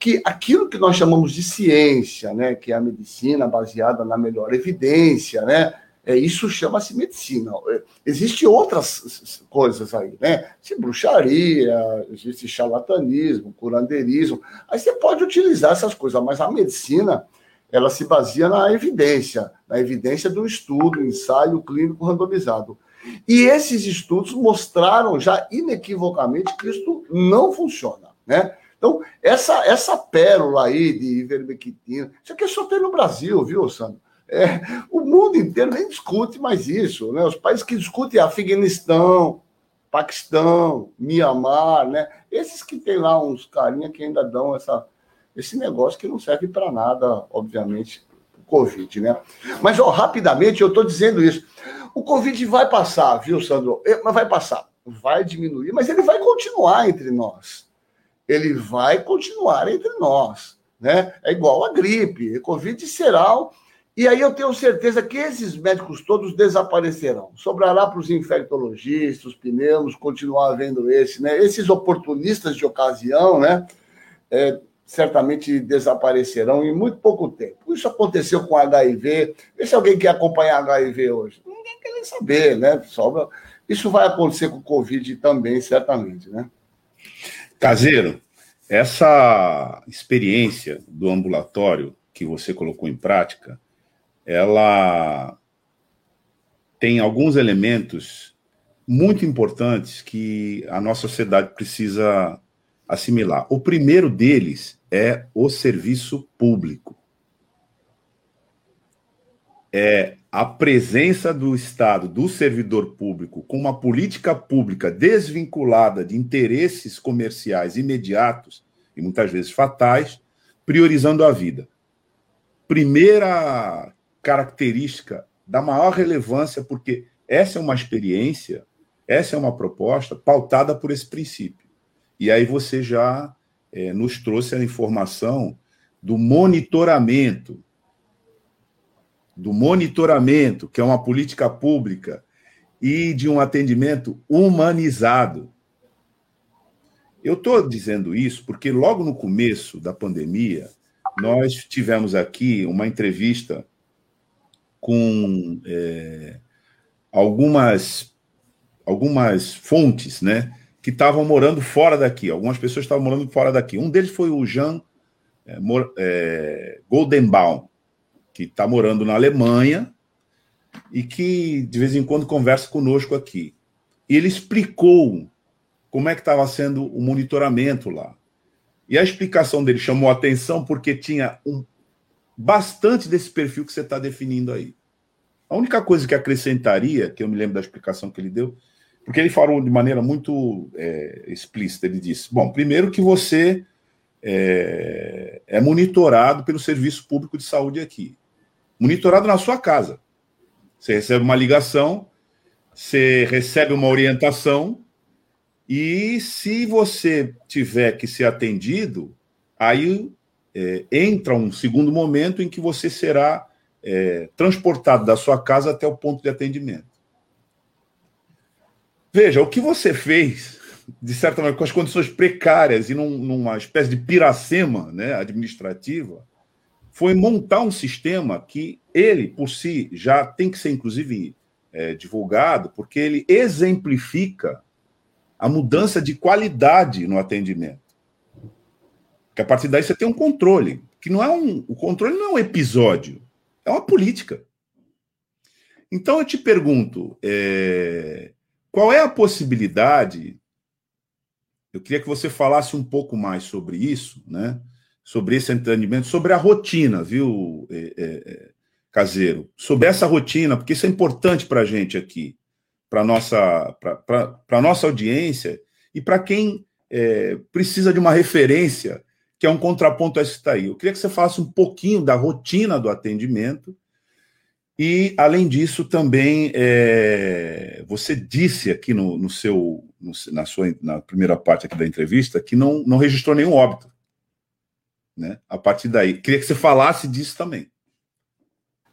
que aquilo que nós chamamos de ciência, né, que é a medicina baseada na melhor evidência, né, é, isso chama-se medicina. É, Existem outras coisas aí, né? Existe bruxaria, existe charlatanismo, curandeirismo. Aí você pode utilizar essas coisas, mas a medicina ela se baseia na evidência, na evidência do estudo, ensaio clínico randomizado. E esses estudos mostraram já inequivocamente que isso não funciona, né? Então, essa, essa pérola aí de ivermectina, isso aqui só tem no Brasil, viu, Sandro? É, o mundo inteiro nem discute mais isso. Né? Os países que discutem é Afeganistão, Paquistão, Mianmar, né? Esses que tem lá uns carinha que ainda dão essa, esse negócio que não serve para nada, obviamente, o Covid, né? Mas, ó, rapidamente, eu estou dizendo isso. O Covid vai passar, viu, Sandro? É, mas vai passar. Vai diminuir, mas ele vai continuar entre nós ele vai continuar entre nós. Né? É igual a gripe, a Covid será. E aí eu tenho certeza que esses médicos todos desaparecerão. Sobrará para os infectologistas, os pneus, continuar havendo esse, né? Esses oportunistas de ocasião, né? É, certamente desaparecerão em muito pouco tempo. Isso aconteceu com HIV. Vê se alguém quer acompanhar HIV hoje. Ninguém quer saber, né? Sobra... Isso vai acontecer com o Covid também, certamente, né? Caseiro, essa experiência do ambulatório que você colocou em prática, ela tem alguns elementos muito importantes que a nossa sociedade precisa assimilar. O primeiro deles é o serviço público. É a presença do Estado, do servidor público, com uma política pública desvinculada de interesses comerciais imediatos e muitas vezes fatais, priorizando a vida. Primeira característica da maior relevância, porque essa é uma experiência, essa é uma proposta pautada por esse princípio. E aí você já é, nos trouxe a informação do monitoramento do monitoramento, que é uma política pública, e de um atendimento humanizado. Eu estou dizendo isso porque logo no começo da pandemia, nós tivemos aqui uma entrevista com é, algumas, algumas fontes, né? Que estavam morando fora daqui. Algumas pessoas estavam morando fora daqui. Um deles foi o Jean é, é, Goldenbaum, que está morando na Alemanha e que de vez em quando conversa conosco aqui. E ele explicou como é que estava sendo o monitoramento lá. E a explicação dele chamou atenção porque tinha um, bastante desse perfil que você está definindo aí. A única coisa que acrescentaria, que eu me lembro da explicação que ele deu, porque ele falou de maneira muito é, explícita, ele disse: bom, primeiro que você é, é monitorado pelo Serviço Público de Saúde aqui monitorado na sua casa. Você recebe uma ligação, você recebe uma orientação E se você tiver que ser atendido, aí é, entra um segundo momento em que você será é, transportado da sua casa até o ponto de atendimento. Veja, o que você fez, de certa maneira, com as condições precárias e num, numa espécie de piracema né, administrativa, foi montar um sistema que ele, por si, já tem que ser, inclusive, é, divulgado, porque ele exemplifica a mudança de qualidade no atendimento. Que a partir daí você tem um controle, que não é um. O controle não é um episódio, é uma política. Então eu te pergunto, é, qual é a possibilidade? Eu queria que você falasse um pouco mais sobre isso, né? Sobre esse entendimento, sobre a rotina, viu, é, é, é caseiro? Sobre essa rotina, porque isso é importante para a gente aqui, para nossa, para nossa audiência e para quem é, precisa de uma referência que é um contraponto a isso que está aí. Eu queria que você falasse um pouquinho da rotina do atendimento e, além disso, também é, você disse aqui no, no seu, no, na sua na primeira parte aqui da entrevista que não, não registrou nenhum óbito. Né? A partir daí, queria que você falasse disso também.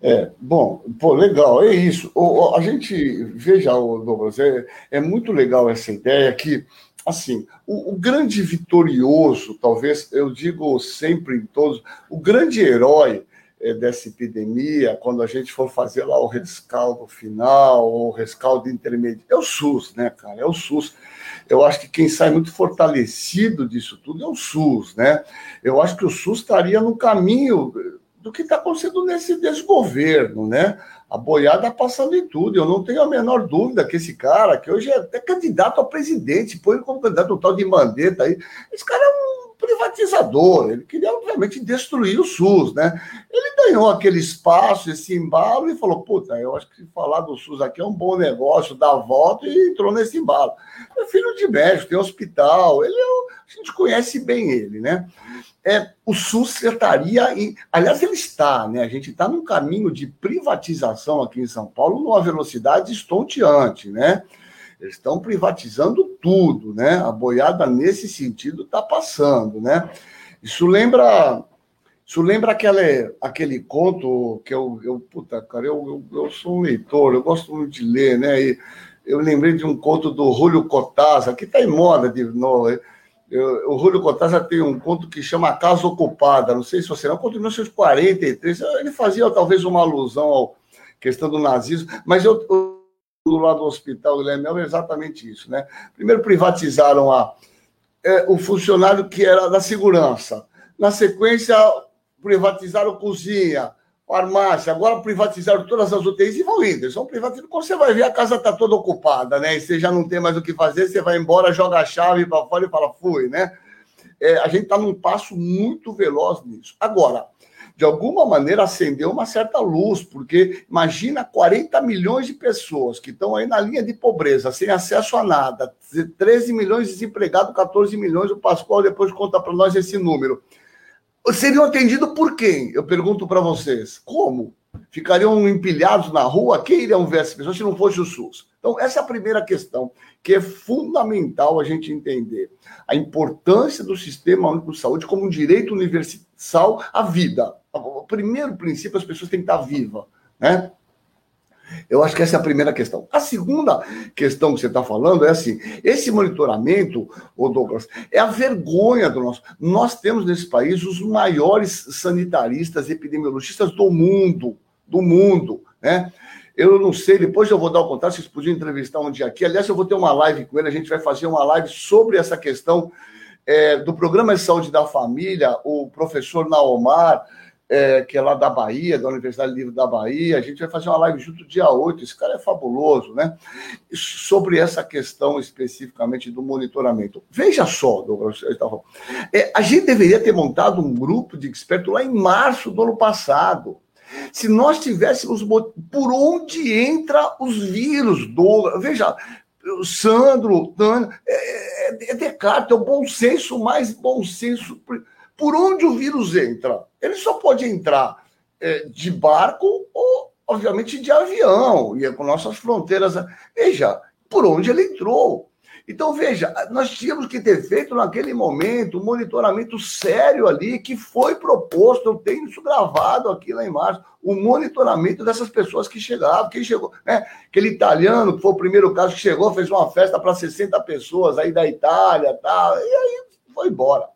É, bom, pô, legal, é isso. O, a gente, veja, Douglas, é, é muito legal essa ideia que assim, o, o, grande vitorioso, talvez eu digo sempre em todos, o grande herói é, dessa epidemia, quando a gente for fazer lá o rescaldo final, o rescaldo intermediário, é o SUS, né, cara? É o SUS. Eu acho que quem sai muito fortalecido disso tudo é o SUS, né? Eu acho que o SUS estaria no caminho do que está acontecendo nesse desgoverno, né? A boiada passando em tudo. Eu não tenho a menor dúvida que esse cara, que hoje é até candidato a presidente, põe como candidato um tal de Mandetta aí, esse cara é privatizador. Ele queria, obviamente, destruir o SUS, né? Ele ganhou aquele espaço, esse embalo, e falou: puta, eu acho que falar do SUS aqui é um bom negócio, dá volta, e entrou nesse embalo. É filho de médico, tem hospital, ele é, a gente conhece bem ele, né? é, o SUS estaria em. Aliás, ele está, né? A gente está num caminho de privatização aqui em São Paulo numa velocidade estonteante, né? Eles estão privatizando tudo, né? A boiada nesse sentido está passando, né? Isso lembra. Isso lembra aquele, aquele conto que eu, eu puta, cara, eu, eu, eu sou um leitor, eu gosto muito de ler, né? E eu lembrei de um conto do Julio Cortázar, que está em moda de novo o Júlio Cortázar tem um conto que chama Casa Ocupada, não sei se você não, conto de 1943. Ele fazia talvez uma alusão à questão do nazismo, mas eu, eu do lado do hospital do Lemel é exatamente isso. Né? Primeiro privatizaram a, é, o funcionário que era da segurança. Na sequência, privatizaram cozinha farmácia, agora privatizaram todas as UTIs e vão indo. Eles vão privatizando. Quando você vai ver, a casa está toda ocupada, né? E você já não tem mais o que fazer, você vai embora, joga a chave para fora e fala, fui, né? É, a gente está num passo muito veloz nisso. Agora, de alguma maneira acendeu uma certa luz, porque imagina 40 milhões de pessoas que estão aí na linha de pobreza, sem acesso a nada, 13 milhões de desempregados, 14 milhões, o Pascoal depois conta para nós esse número seriam atendidos por quem? Eu pergunto para vocês. Como? Ficariam empilhados na rua? Quem iriam ver essas pessoas se não fosse o SUS? Então, essa é a primeira questão, que é fundamental a gente entender. A importância do Sistema Único de Saúde como um direito universal à vida. O primeiro princípio, as pessoas têm que estar vivas, né? Eu acho que essa é a primeira questão. A segunda questão que você está falando é assim: esse monitoramento, Douglas, é a vergonha do nosso. Nós temos nesse país os maiores sanitaristas, epidemiologistas do mundo, do mundo, né? Eu não sei, depois eu vou dar o contato, vocês podiam entrevistar um dia aqui. Aliás, eu vou ter uma live com ele, a gente vai fazer uma live sobre essa questão é, do Programa de Saúde da Família, o professor Naomar é, que é lá da Bahia, da Universidade Livre da Bahia. A gente vai fazer uma live junto dia 8. Esse cara é fabuloso, né? Sobre essa questão especificamente do monitoramento. Veja só, Douglas, é, a gente deveria ter montado um grupo de expertos lá em março do ano passado. Se nós tivéssemos por onde entra os vírus, Douglas, veja, Sandro, Tânia, é, é, é Descartes, é o bom senso mais bom senso por onde o vírus entra? Ele só pode entrar é, de barco ou, obviamente, de avião, e é com nossas fronteiras. Veja, por onde ele entrou. Então, veja, nós tínhamos que ter feito naquele momento um monitoramento sério ali, que foi proposto, eu tenho isso gravado aqui lá em março, o monitoramento dessas pessoas que chegavam. Quem chegou, né? Aquele italiano, que foi o primeiro caso que chegou, fez uma festa para 60 pessoas aí da Itália tal, e aí foi embora.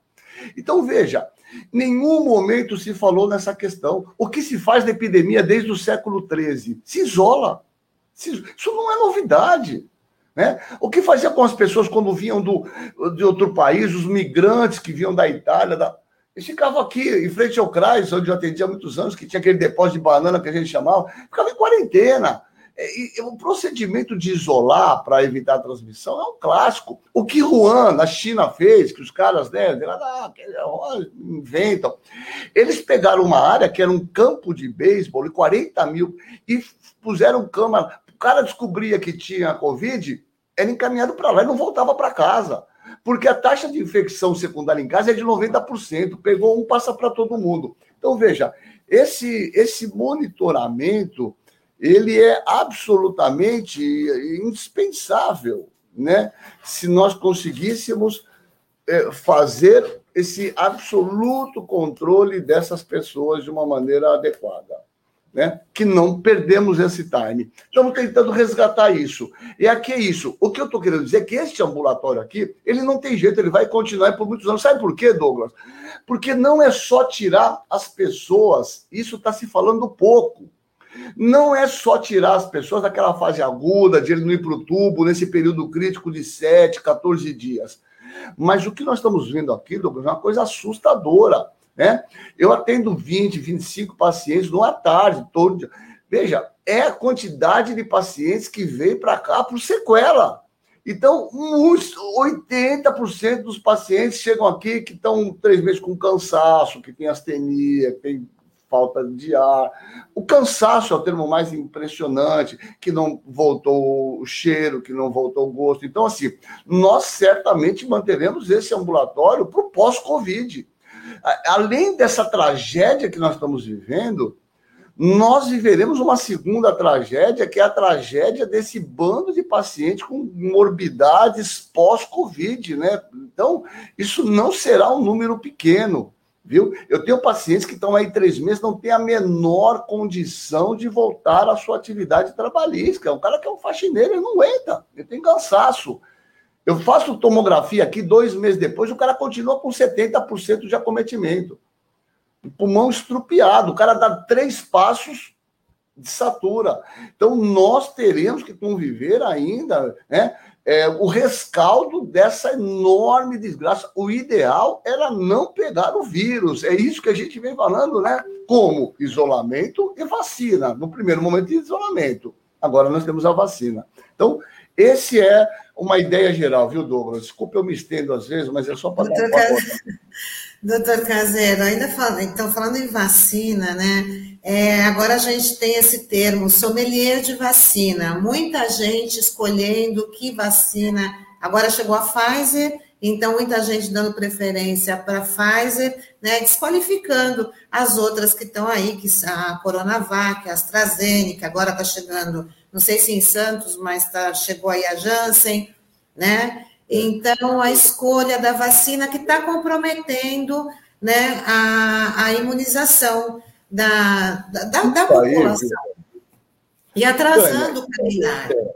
Então, veja, nenhum momento se falou nessa questão. O que se faz da epidemia desde o século XIII? Se isola. Isso não é novidade. Né? O que fazia com as pessoas quando vinham do, de outro país, os migrantes que vinham da Itália, da... eles ficavam aqui, em frente ao CRAS, onde eu atendia há muitos anos, que tinha aquele depósito de banana que a gente chamava, ficava em quarentena. E, o procedimento de isolar para evitar a transmissão é um clássico. O que Wuhan, na China, fez, que os caras né, ah, inventam. Eles pegaram uma área que era um campo de beisebol, 40 mil, e puseram cama. O cara descobria que tinha Covid, era encaminhado para lá e não voltava para casa. Porque a taxa de infecção secundária em casa é de 90%. Pegou um, passa para todo mundo. Então, veja, esse, esse monitoramento ele é absolutamente indispensável, né? Se nós conseguíssemos é, fazer esse absoluto controle dessas pessoas de uma maneira adequada né? que não perdemos esse time. Estamos tentando resgatar isso. E aqui é isso. O que eu estou querendo dizer é que este ambulatório aqui, ele não tem jeito, ele vai continuar por muitos anos. Sabe por quê, Douglas? Porque não é só tirar as pessoas, isso está se falando pouco. Não é só tirar as pessoas daquela fase aguda, de ele não ir para o tubo, nesse período crítico de 7, 14 dias. Mas o que nós estamos vendo aqui, Douglas, é uma coisa assustadora. Né? Eu atendo 20, 25 pacientes numa tarde, todo dia. Veja, é a quantidade de pacientes que veio para cá por sequela. Então, uns 80% dos pacientes chegam aqui que estão três meses com cansaço, que tem astenia, que tem falta de ar. O cansaço é o termo mais impressionante, que não voltou o cheiro, que não voltou o gosto. Então, assim, nós certamente manteremos esse ambulatório para o pós-Covid além dessa tragédia que nós estamos vivendo, nós viveremos uma segunda tragédia, que é a tragédia desse bando de pacientes com morbidades pós-Covid, né? Então, isso não será um número pequeno, viu? Eu tenho pacientes que estão aí três meses, não têm a menor condição de voltar à sua atividade trabalhística. O cara que é um faxineiro, ele não aguenta, ele tem cansaço. Eu faço tomografia aqui, dois meses depois, o cara continua com 70% de acometimento. O pulmão estrupiado, o cara dá três passos de satura. Então, nós teremos que conviver ainda né, é, o rescaldo dessa enorme desgraça. O ideal era não pegar o vírus. É isso que a gente vem falando, né? Como isolamento e vacina. No primeiro momento, isolamento. Agora nós temos a vacina. Então, esse é uma ideia geral, viu, Douglas? Desculpe, eu me estendo às vezes, mas é só para Doutor, dar Case... Doutor Caseiro, ainda falando, então, falando em vacina, né? É, agora a gente tem esse termo, sommelier de vacina. Muita gente escolhendo que vacina. Agora chegou a Pfizer, então muita gente dando preferência para Pfizer, né? Desqualificando as outras que estão aí, que a Coronavac, a AstraZeneca, agora está chegando não sei se em Santos, mas tá, chegou aí a Janssen, né? Então, a escolha da vacina que está comprometendo né, a, a imunização da, da, da população. E atrasando o calendário.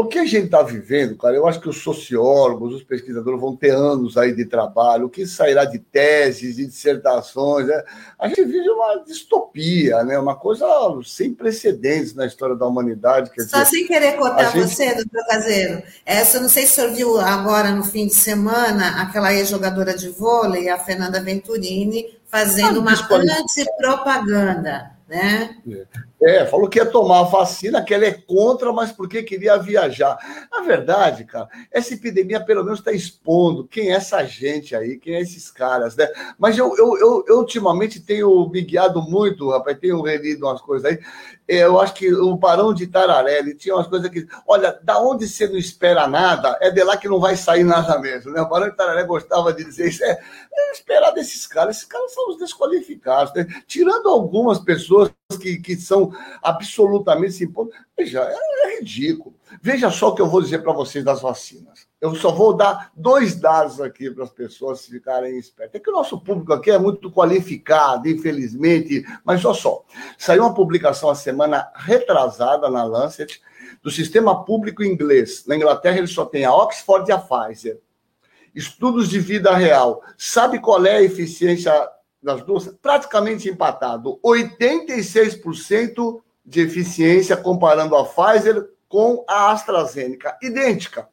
O que a gente está vivendo, cara, eu acho que os sociólogos, os pesquisadores vão ter anos aí de trabalho, o que sairá de teses, de dissertações. Né? A gente vive uma distopia, né? uma coisa sem precedentes na história da humanidade. Quer Só dizer, sem querer cortar gente... você, doutor Caseiro, essa, não sei se o senhor viu agora no fim de semana aquela ex-jogadora de vôlei, a Fernanda Venturini, fazendo ah, uma antipropaganda né? É, falou que ia tomar a vacina, que ela é contra, mas porque queria viajar. Na verdade, cara, essa epidemia pelo menos está expondo quem é essa gente aí, quem é esses caras, né? Mas eu, eu, eu, eu ultimamente tenho me guiado muito, rapaz, tenho relido umas coisas aí. É, eu acho que o Barão de Tararé, ele tinha umas coisas que. Olha, da onde você não espera nada, é de lá que não vai sair nada mesmo, né? O Barão de Tararé gostava de dizer isso. É, é esperar desses caras, esses caras são os desqualificados, né? Tirando algumas pessoas que, que são absolutamente se impondo, já é, é ridículo. Veja só o que eu vou dizer para vocês das vacinas. Eu só vou dar dois dados aqui para as pessoas ficarem espertas. É que o nosso público aqui é muito qualificado, infelizmente, mas olha só. Saiu uma publicação a semana retrasada na Lancet do sistema público inglês. Na Inglaterra, ele só tem a Oxford e a Pfizer. Estudos de vida real. Sabe qual é a eficiência das duas? Praticamente empatado. 86% de eficiência comparando a Pfizer com a AstraZeneca. Idêntica.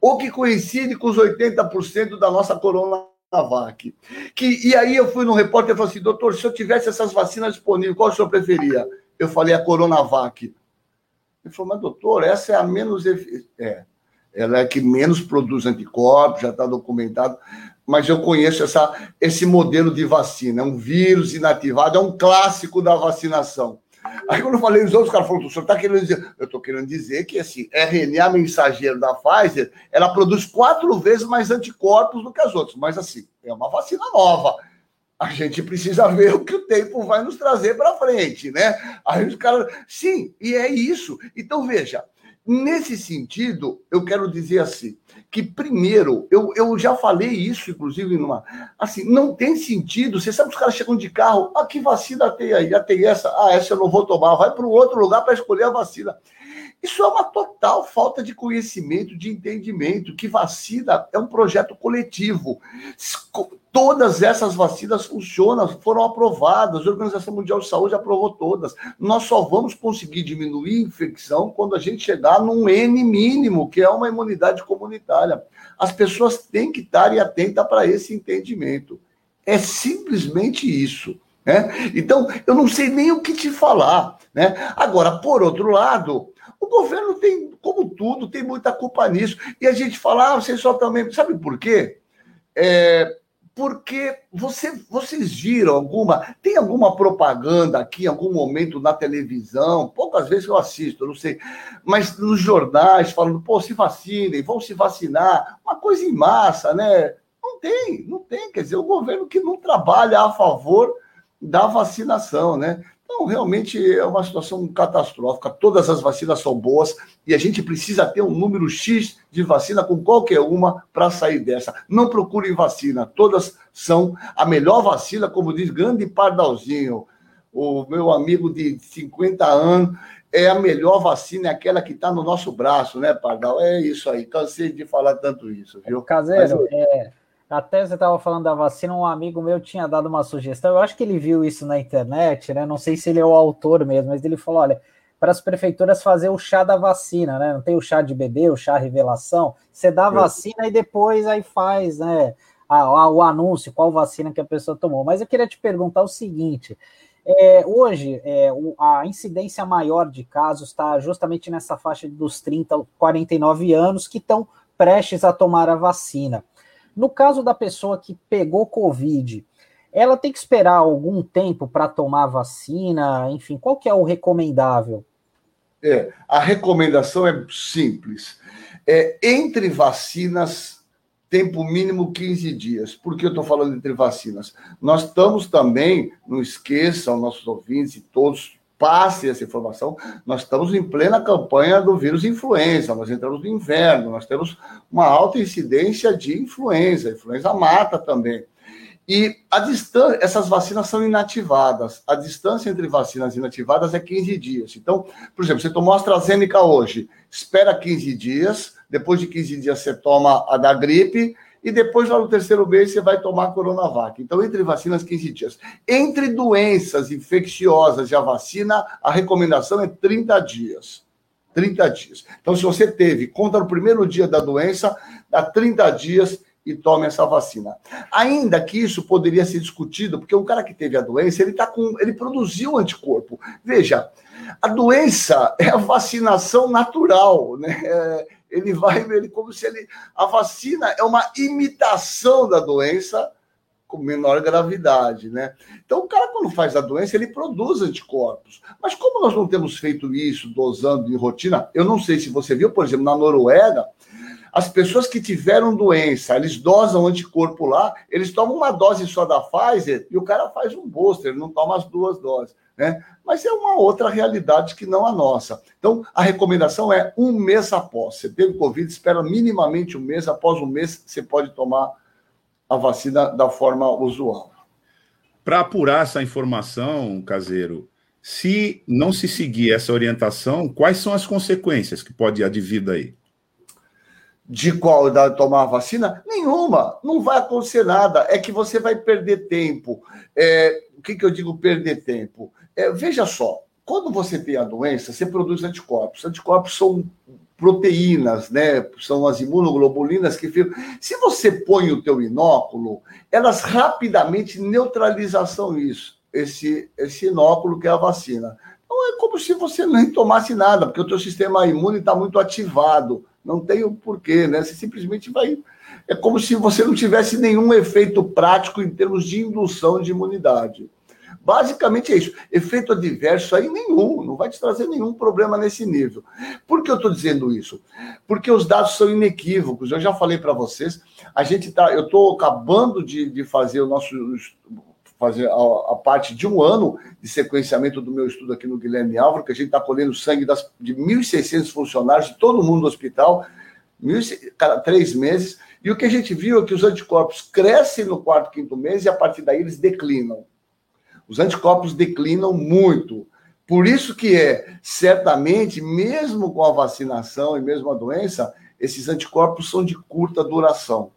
O que coincide com os 80% da nossa Coronavac. Que, e aí eu fui no repórter e falei assim, doutor, se eu tivesse essas vacinas disponíveis, qual o senhor preferia? Eu falei a Coronavac. Ele falou, mas doutor, essa é a menos. É, ela é que menos produz anticorpos, já está documentado. Mas eu conheço essa, esse modelo de vacina. É um vírus inativado, é um clássico da vacinação. Aí quando eu falei os outros, o cara falou, o senhor está querendo dizer... Eu estou querendo dizer que, assim, RNA mensageiro da Pfizer, ela produz quatro vezes mais anticorpos do que as outras. Mas, assim, é uma vacina nova a gente precisa ver o que o tempo vai nos trazer para frente, né? Aí os caras. Sim, e é isso. Então, veja, nesse sentido, eu quero dizer assim: que primeiro, eu, eu já falei isso, inclusive, numa. Assim, não tem sentido. Você sabe que os caras chegam de carro, ah, que vacina tem aí? Já tem essa, ah, essa eu não vou tomar, vai para um outro lugar para escolher a vacina. Isso é uma total falta de conhecimento, de entendimento, que vacina é um projeto coletivo. Todas essas vacinas funcionam, foram aprovadas, a Organização Mundial de Saúde aprovou todas. Nós só vamos conseguir diminuir a infecção quando a gente chegar num N mínimo, que é uma imunidade comunitária. As pessoas têm que estar atentas para esse entendimento. É simplesmente isso. Né? Então, eu não sei nem o que te falar. Né? Agora, por outro lado, o governo tem, como tudo, tem muita culpa nisso. E a gente fala, ah, vocês só também. Sabe por quê? É, porque você, vocês viram alguma. Tem alguma propaganda aqui em algum momento na televisão? Poucas vezes eu assisto, não sei. Mas nos jornais falando, pô, se vacinem, vão se vacinar. Uma coisa em massa, né? Não tem, não tem. Quer dizer, o governo que não trabalha a favor da vacinação, né? Então, realmente é uma situação catastrófica. Todas as vacinas são boas e a gente precisa ter um número X de vacina com qualquer uma para sair dessa. Não procurem vacina, todas são a melhor vacina, como diz grande Pardalzinho, o meu amigo de 50 anos. É a melhor vacina, é aquela que está no nosso braço, né, Pardal? É isso aí. Cansei de falar tanto isso, viu? Caseiro, Mas, é até você estava falando da vacina, um amigo meu tinha dado uma sugestão. Eu acho que ele viu isso na internet, né? Não sei se ele é o autor mesmo, mas ele falou: olha, para as prefeituras fazer o chá da vacina, né? Não tem o chá de bebê, o chá revelação. Você dá a vacina e depois aí faz, né? A, a, o anúncio, qual vacina que a pessoa tomou. Mas eu queria te perguntar o seguinte: é, hoje, é, o, a incidência maior de casos está justamente nessa faixa dos 30, 49 anos que estão prestes a tomar a vacina. No caso da pessoa que pegou Covid, ela tem que esperar algum tempo para tomar vacina? Enfim, qual que é o recomendável? É, a recomendação é simples. É, entre vacinas, tempo mínimo 15 dias. Por que eu estou falando entre vacinas? Nós estamos também, não esqueçam, nossos ouvintes e todos passe essa informação. Nós estamos em plena campanha do vírus influenza, nós entramos no inverno, nós temos uma alta incidência de influenza, a influenza mata também. E a distância, essas vacinas são inativadas. A distância entre vacinas inativadas é 15 dias. Então, por exemplo, você tomou a AstraZeneca hoje, espera 15 dias, depois de 15 dias você toma a da gripe, e depois, lá no terceiro mês, você vai tomar a Coronavac. Então, entre vacinas, 15 dias. Entre doenças infecciosas e a vacina, a recomendação é 30 dias. 30 dias. Então, se você teve conta no primeiro dia da doença, dá 30 dias e tome essa vacina. Ainda que isso poderia ser discutido, porque um cara que teve a doença, ele tá com, ele produziu anticorpo. Veja, a doença é a vacinação natural, né? Ele vai, ele como se ele. A vacina é uma imitação da doença com menor gravidade, né? Então, o cara, quando faz a doença, ele produz anticorpos. Mas como nós não temos feito isso dosando em rotina, eu não sei se você viu, por exemplo, na Noruega, As pessoas que tiveram doença, eles dosam anticorpo lá, eles tomam uma dose só da Pfizer e o cara faz um booster, não toma as duas doses. Né? Mas é uma outra realidade que não a nossa. Então, a recomendação é um mês após. Você teve Covid, espera minimamente um mês. Após um mês, você pode tomar a vacina da forma usual. Para apurar essa informação, caseiro, se não se seguir essa orientação, quais são as consequências que pode advir daí? De qual? Da tomar a vacina? Nenhuma. Não vai acontecer nada. É que você vai perder tempo. É, que, que eu digo perder tempo? É, veja só, quando você tem a doença, você produz anticorpos. Anticorpos são proteínas, né? São as imunoglobulinas que ficam. Se você põe o teu inóculo, elas rapidamente neutralizam isso, esse, esse inóculo que é a vacina. Então é como se você nem tomasse nada, porque o teu sistema imune está muito ativado. Não tem o porquê, né? Você simplesmente vai. É como se você não tivesse nenhum efeito prático em termos de indução de imunidade. Basicamente é isso. Efeito adverso aí nenhum, não vai te trazer nenhum problema nesse nível. Por que eu estou dizendo isso? Porque os dados são inequívocos. Eu já falei para vocês, a gente tá, eu estou acabando de, de fazer o nosso fazer a, a, parte de um ano de sequenciamento do meu estudo aqui no Guilherme Álvaro, que a gente está colhendo sangue das, de 1.600 funcionários de todo mundo do hospital, mil, cada três meses, e o que a gente viu é que os anticorpos crescem no quarto, quinto mês e a partir daí eles declinam. Os anticorpos declinam muito. Por isso que é, certamente, mesmo com a vacinação e mesmo a doença, esses anticorpos são de curta duração.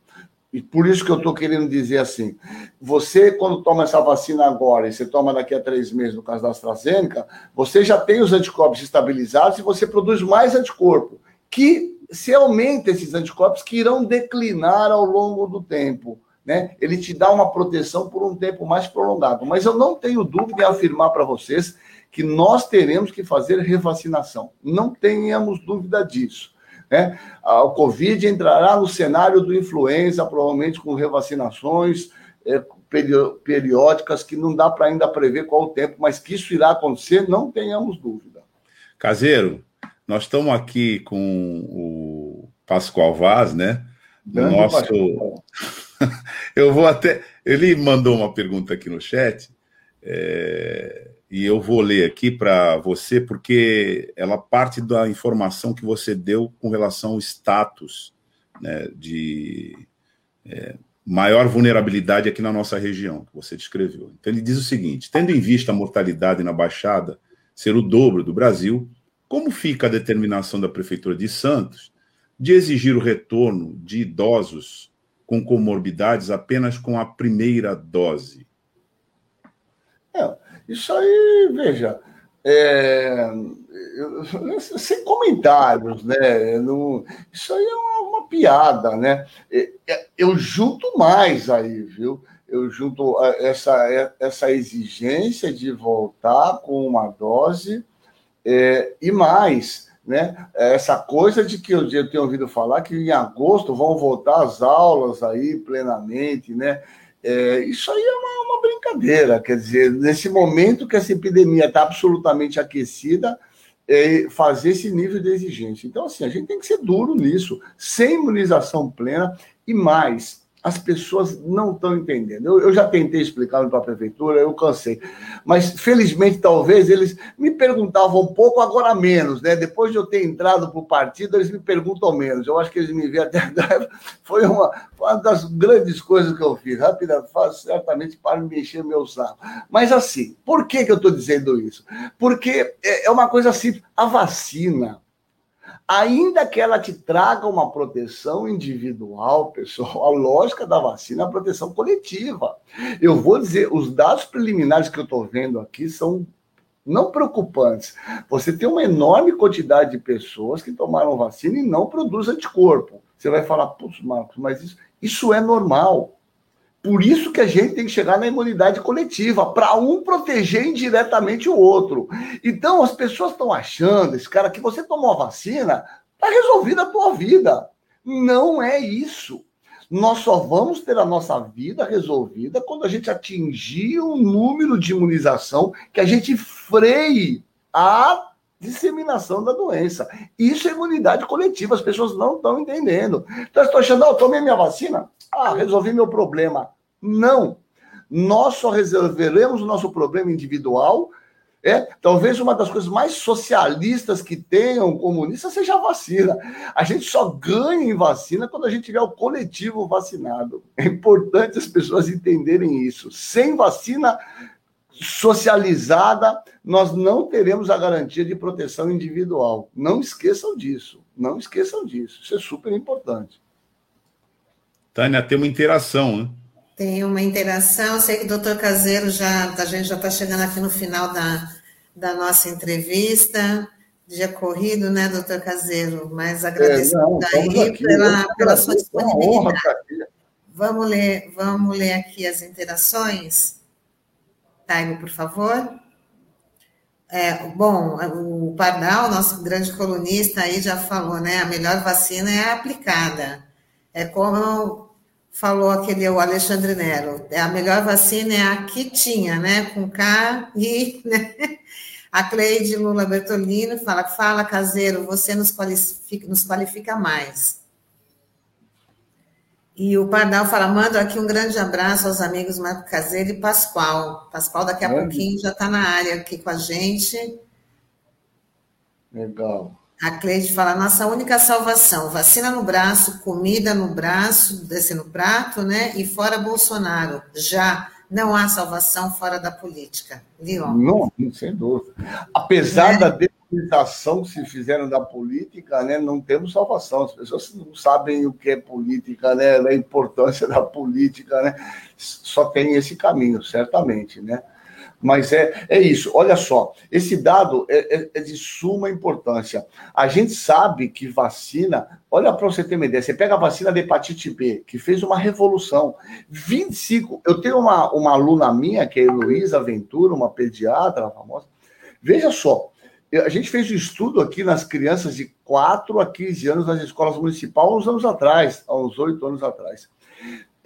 E por isso que eu estou querendo dizer assim: você, quando toma essa vacina agora e você toma daqui a três meses, no caso da AstraZeneca, você já tem os anticorpos estabilizados e você produz mais anticorpo, que se aumenta esses anticorpos que irão declinar ao longo do tempo né? Ele te dá uma proteção por um tempo mais prolongado. Mas eu não tenho dúvida em afirmar para vocês que nós teremos que fazer revacinação. Não tenhamos dúvida disso. Né? O Covid entrará no cenário do influenza, provavelmente com revacinações é, periódicas, que não dá para ainda prever qual o tempo, mas que isso irá acontecer, não tenhamos dúvida. Caseiro, nós estamos aqui com o Pascoal Vaz, né? Do nosso. Eu vou até. Ele mandou uma pergunta aqui no chat, é... e eu vou ler aqui para você, porque ela parte da informação que você deu com relação ao status né, de é, maior vulnerabilidade aqui na nossa região, que você descreveu. Então, ele diz o seguinte: tendo em vista a mortalidade na Baixada ser o dobro do Brasil, como fica a determinação da Prefeitura de Santos de exigir o retorno de idosos com comorbidades apenas com a primeira dose? É, isso aí, veja, é, sem comentários, né? Não, isso aí é uma, uma, piada, né? É, é, eu junto mais aí, viu? Eu junto essa, essa exigência de voltar com uma dose é, e mais né? Essa coisa de que eu, eu tenho ouvido falar que em agosto vão voltar as aulas aí plenamente, né? É, isso aí é uma, uma, brincadeira, quer dizer, nesse momento que essa epidemia está absolutamente aquecida, é, fazer esse nível de exigência. Então, assim, a gente tem que ser duro nisso, sem imunização plena e mais as pessoas não estão entendendo. Eu, eu já tentei explicar para a prefeitura, eu cansei. Mas, felizmente, talvez eles me perguntavam um pouco, agora menos, né? Depois de eu ter entrado para o partido, eles me perguntam menos. Eu acho que eles me veem até. Foi uma, uma das grandes coisas que eu fiz. Rápida, certamente para me encher meu saco. Mas, assim, por que, que eu estou dizendo isso? Porque é, é uma coisa simples. A vacina ainda que ela te traga uma proteção individual, pessoal, a lógica da vacina é a proteção coletiva. Eu vou dizer, os dados preliminares que eu estou vendo aqui são não preocupantes. Você tem uma enorme quantidade de pessoas que tomaram vacina e não produz anticorpo. Você vai falar, putz, Marcos, mas isso, isso é normal. Por isso que a gente tem que chegar na imunidade coletiva, para um proteger indiretamente o outro. Então, as pessoas estão achando, esse cara, que você tomou a vacina, está resolvida a tua vida. Não é isso. Nós só vamos ter a nossa vida resolvida quando a gente atingir um número de imunização que a gente freie a disseminação da doença. Isso é imunidade coletiva, as pessoas não estão entendendo. Então, estou achando, oh, tomei minha vacina, ah, resolvi meu problema. Não. Nós só resolveremos o nosso problema individual. É, talvez uma das coisas mais socialistas que tenham comunistas seja a vacina. A gente só ganha em vacina quando a gente tiver o coletivo vacinado. É importante as pessoas entenderem isso. Sem vacina, socializada, nós não teremos a garantia de proteção individual. Não esqueçam disso. Não esqueçam disso. Isso é super importante. Tânia, tem uma interação, né? Tem uma interação. sei que o doutor Caseiro já, a gente já está chegando aqui no final da, da nossa entrevista. Dia corrido, né, doutor Caseiro? Mas agradecendo é, aí aqui, pela, pela sua disponibilidade. Vamos ler, vamos ler aqui as interações. Taigo, por favor. É, bom, o Pardal, nosso grande colunista, aí já falou, né? A melhor vacina é a aplicada. É como falou aquele o Alexandre Nero, a melhor vacina é a que tinha, né? Com K e né? a Cleide Lula Bertolino fala, fala caseiro, você nos qualifica, nos qualifica mais. E o Pardal fala: mando aqui um grande abraço aos amigos Marco Caseiro e Pascoal. Pascoal, daqui a é. pouquinho, já está na área aqui com a gente. Legal. A Cleide fala: nossa única salvação, vacina no braço, comida no braço, descer no prato, né? E fora Bolsonaro. Já não há salvação fora da política. Leon. Não, sem dúvida. Apesar é. da politização que se fizeram da política, né, não temos salvação. As pessoas não sabem o que é política, né, a importância da política, né, só tem esse caminho, certamente, né. Mas é, é isso, olha só, esse dado é, é, é de suma importância. A gente sabe que vacina, olha para você ter uma ideia, você pega a vacina de hepatite B, que fez uma revolução. 25, eu tenho uma, uma aluna minha, que é a Heloísa Ventura, uma pediatra famosa, veja só, a gente fez um estudo aqui nas crianças de 4 a 15 anos nas escolas municipais, uns anos atrás, há uns 8 anos atrás.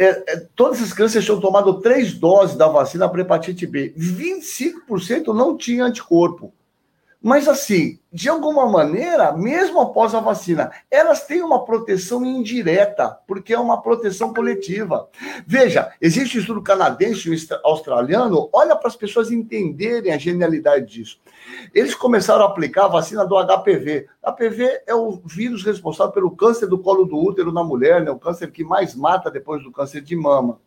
É, é, todas as crianças tinham tomado três doses da vacina para hepatite B. 25% não tinha anticorpo. Mas, assim, de alguma maneira, mesmo após a vacina, elas têm uma proteção indireta, porque é uma proteção coletiva. Veja, existe um estudo canadense e australiano, olha para as pessoas entenderem a genialidade disso. Eles começaram a aplicar a vacina do HPV. HPV é o vírus responsável pelo câncer do colo do útero na mulher, né? o câncer que mais mata depois do câncer de mama.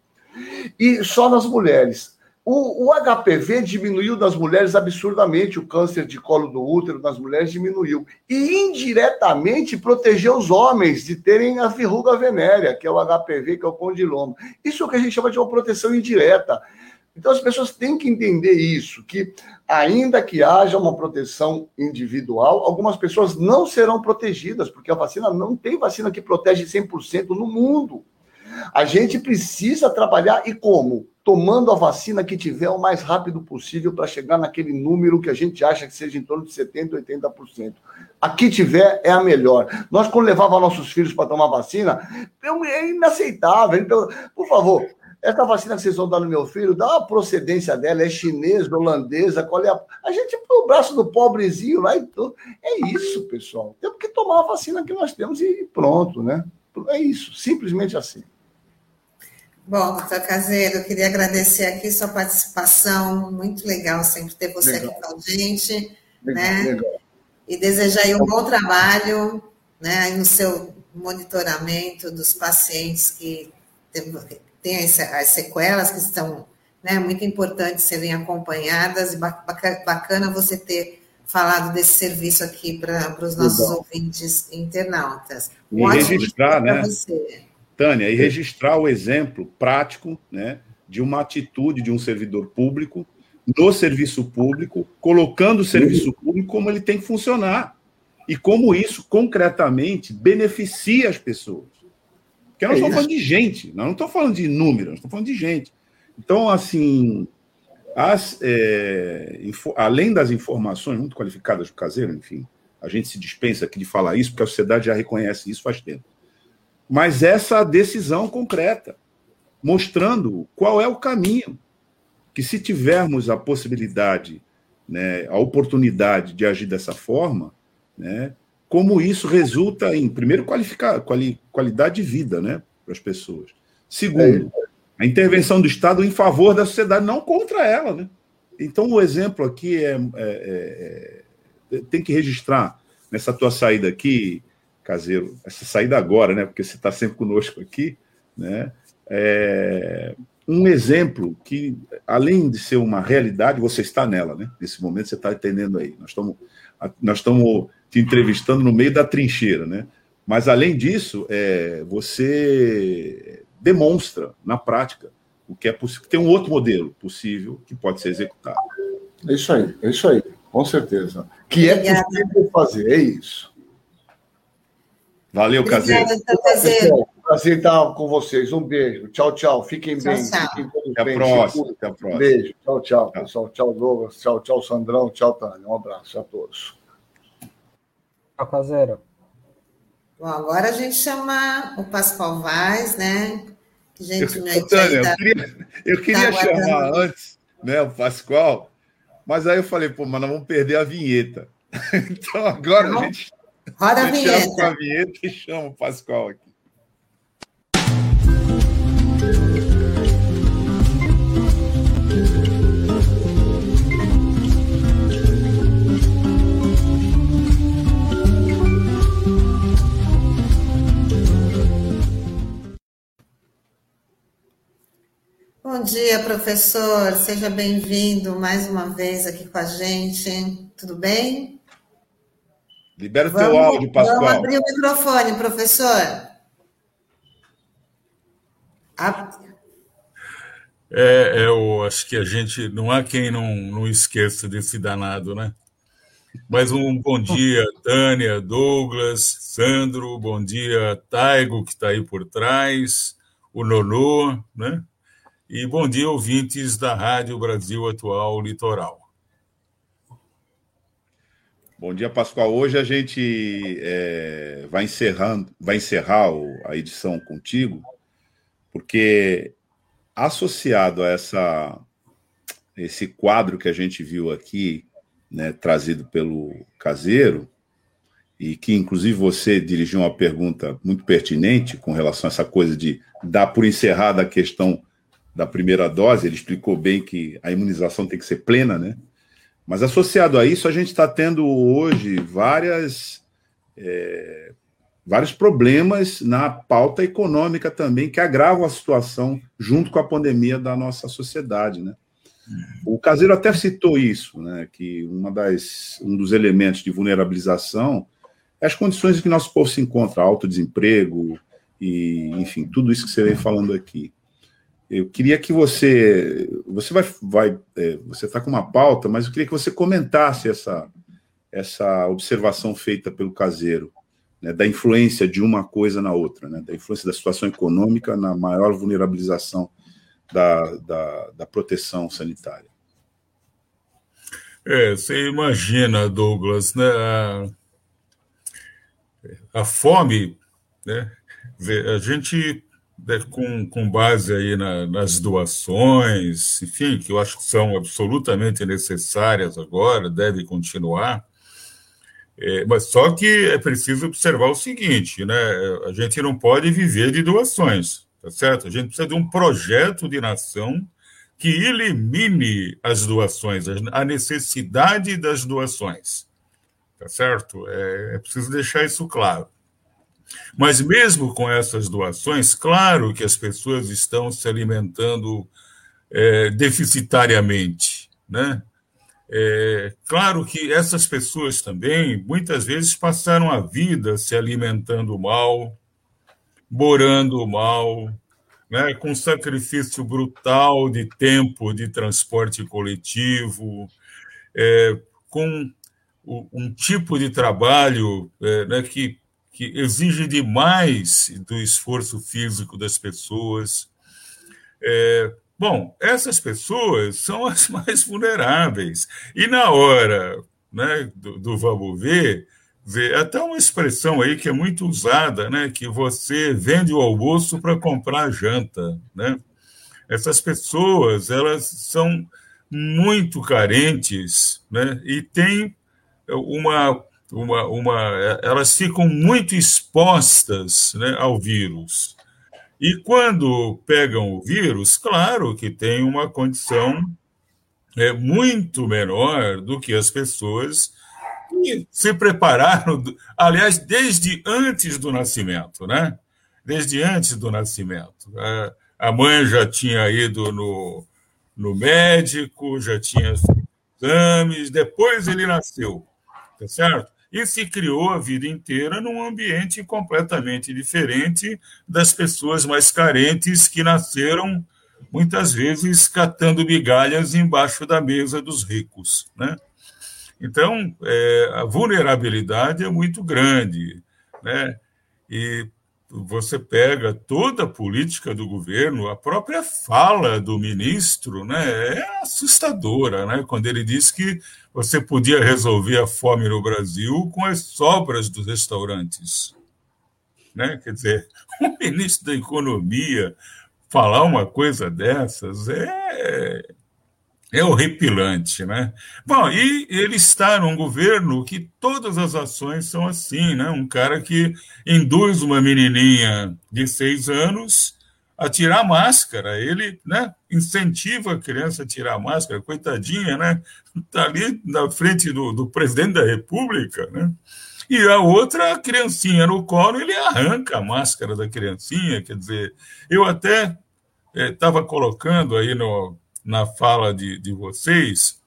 E só nas mulheres. O, o, HPV diminuiu nas mulheres absurdamente, o câncer de colo do útero nas mulheres diminuiu. E indiretamente protegeu os homens de terem a verruga venérea, que é o HPV, que é o condiloma. Isso é o que a gente chama de uma proteção indireta. Então as pessoas têm que entender isso, que ainda que haja uma proteção individual, algumas pessoas não serão protegidas, porque a vacina não tem vacina que protege 100% no mundo. A gente precisa trabalhar e como? tomando a vacina que tiver o mais rápido possível para chegar naquele número que a gente acha que seja em torno de 70%, 80%. A que tiver é a melhor. Nós, quando levava nossos filhos para tomar vacina, é inaceitável. Então, por favor, essa vacina que vocês vão dar no meu filho, dá a procedência dela, é chinesa, holandesa, qual é a. A gente põe o braço do pobrezinho lá e tudo. É isso, pessoal. Temos que tomar a vacina que nós temos e pronto, né? É isso, simplesmente assim. Bom, doutor Caseiro, eu queria agradecer aqui sua participação, muito legal sempre ter você legal. aqui com a gente, legal, né? Legal. E desejar aí um bom trabalho, né, no seu monitoramento dos pacientes que têm as sequelas que estão, né, muito importantes serem acompanhadas e bacana você ter falado desse serviço aqui para os nossos ouvintes internautas. E registrar, né? Você. Tânia, e registrar o exemplo prático né, de uma atitude de um servidor público no serviço público, colocando o serviço público como ele tem que funcionar e como isso concretamente beneficia as pessoas. Porque nós é estamos falando de gente, nós não estamos falando de números, nós estamos falando de gente. Então, assim, as, é, além das informações muito qualificadas do caseiro, enfim, a gente se dispensa aqui de falar isso, porque a sociedade já reconhece isso faz tempo mas essa decisão concreta, mostrando qual é o caminho. Que se tivermos a possibilidade né, a oportunidade de agir dessa forma, né, como isso resulta em, primeiro, qualificar, quali, qualidade de vida né, para as pessoas. Segundo, a intervenção do Estado em favor da sociedade, não contra ela. Né? Então, o exemplo aqui é, é, é, é tem que registrar nessa tua saída aqui, caseiro, essa saída agora, né? Porque você está sempre conosco aqui, né? É um exemplo que, além de ser uma realidade, você está nela, né? Nesse momento você está entendendo aí. Nós estamos, nós estamos te entrevistando no meio da trincheira, né? Mas além disso, é, você demonstra na prática o que é possível. Tem um outro modelo possível que pode ser executado. É isso aí, é isso aí, com certeza. Que é possível fazer, é isso. Valeu, Caseiro. Prazer estar com vocês. Um beijo. Tchau, tchau. Fiquem tchau, bem. Tchau. Fiquem Até bem. a próxima. Até a próxima. Beijo. Tchau, tchau, tchau, pessoal. Tchau, Douglas. Tchau, tchau, Sandrão. Tchau, Tânia. Um abraço a todos. Tchau, Caseiro. Bom, agora a gente chama o Pascoal Vaz, né? Gentilmente. Eu, Tânia, tá, eu queria, eu queria tá chamar antes né, o Pascoal, mas aí eu falei, pô, mas nós vamos perder a vinheta. Então agora a gente Roda a vinheta. com a vinheta e chama o Pascoal aqui. Bom dia, professor. Seja bem-vindo mais uma vez aqui com a gente. Tudo bem? Libera o teu áudio, Pascoal. Vamos abrir o microfone, professor. A... É, é, eu acho que a gente não há quem não, não esqueça desse danado, né? Mais um bom dia, Tânia, Douglas, Sandro, bom dia, Taigo, que está aí por trás, o Nonô, né? E bom dia, ouvintes da Rádio Brasil Atual Litoral. Bom dia, Pascoal. Hoje a gente é, vai, encerrando, vai encerrar a edição contigo, porque associado a essa, esse quadro que a gente viu aqui, né, trazido pelo caseiro, e que inclusive você dirigiu uma pergunta muito pertinente com relação a essa coisa de dar por encerrada a questão da primeira dose, ele explicou bem que a imunização tem que ser plena, né? Mas associado a isso, a gente está tendo hoje várias, é, vários problemas na pauta econômica também, que agravam a situação junto com a pandemia da nossa sociedade. Né? O Caseiro até citou isso, né, que uma das, um dos elementos de vulnerabilização é as condições em que nosso povo se encontra, alto desemprego e, enfim, tudo isso que você vem falando aqui. Eu queria que você. Você vai. vai é, você está com uma pauta, mas eu queria que você comentasse essa, essa observação feita pelo caseiro, né, da influência de uma coisa na outra, né, da influência da situação econômica na maior vulnerabilização da, da, da proteção sanitária. É, você imagina, Douglas, né, a, a fome, né, a gente com, com base aí na, nas doações, enfim, que eu acho que são absolutamente necessárias agora, devem continuar. É, mas só que é preciso observar o seguinte, né? A gente não pode viver de doações, tá certo? A gente precisa de um projeto de nação que elimine as doações, a necessidade das doações, tá certo? É, é preciso deixar isso claro. Mas mesmo com essas doações, claro que as pessoas estão se alimentando é, deficitariamente, né? É, claro que essas pessoas também muitas vezes passaram a vida se alimentando mal, morando mal, né, com sacrifício brutal de tempo de transporte coletivo, é, com um tipo de trabalho é, né, que que exige demais do esforço físico das pessoas. É, bom, essas pessoas são as mais vulneráveis. E na hora né, do, do vamos ver, ver, até uma expressão aí que é muito usada, né, que você vende o almoço para comprar a janta. Né? Essas pessoas, elas são muito carentes, né? E tem uma, uma, uma elas ficam muito expostas né, ao vírus. E quando pegam o vírus, claro que tem uma condição é, muito menor do que as pessoas que se prepararam, aliás, desde antes do nascimento, né? Desde antes do nascimento. A mãe já tinha ido no, no médico, já tinha exames, depois ele nasceu, tá certo? E se criou a vida inteira num ambiente completamente diferente das pessoas mais carentes que nasceram muitas vezes catando migalhas embaixo da mesa dos ricos, né? Então, é, a vulnerabilidade é muito grande, né? E você pega toda a política do governo, a própria fala do ministro, né, é assustadora, né, quando ele diz que você podia resolver a fome no Brasil com as sobras dos restaurantes, né? Quer dizer, o ministro da Economia falar uma coisa dessas é é horripilante, né? Bom, e ele está num governo que todas as ações são assim, né? Um cara que induz uma menininha de seis anos a tirar máscara, ele, né? Incentiva a criança a tirar máscara, coitadinha, né? Está ali na frente do, do presidente da República, né? E a outra, a criancinha no colo, ele arranca a máscara da criancinha, quer dizer, eu até estava eh, colocando aí no na fala de, de vocês,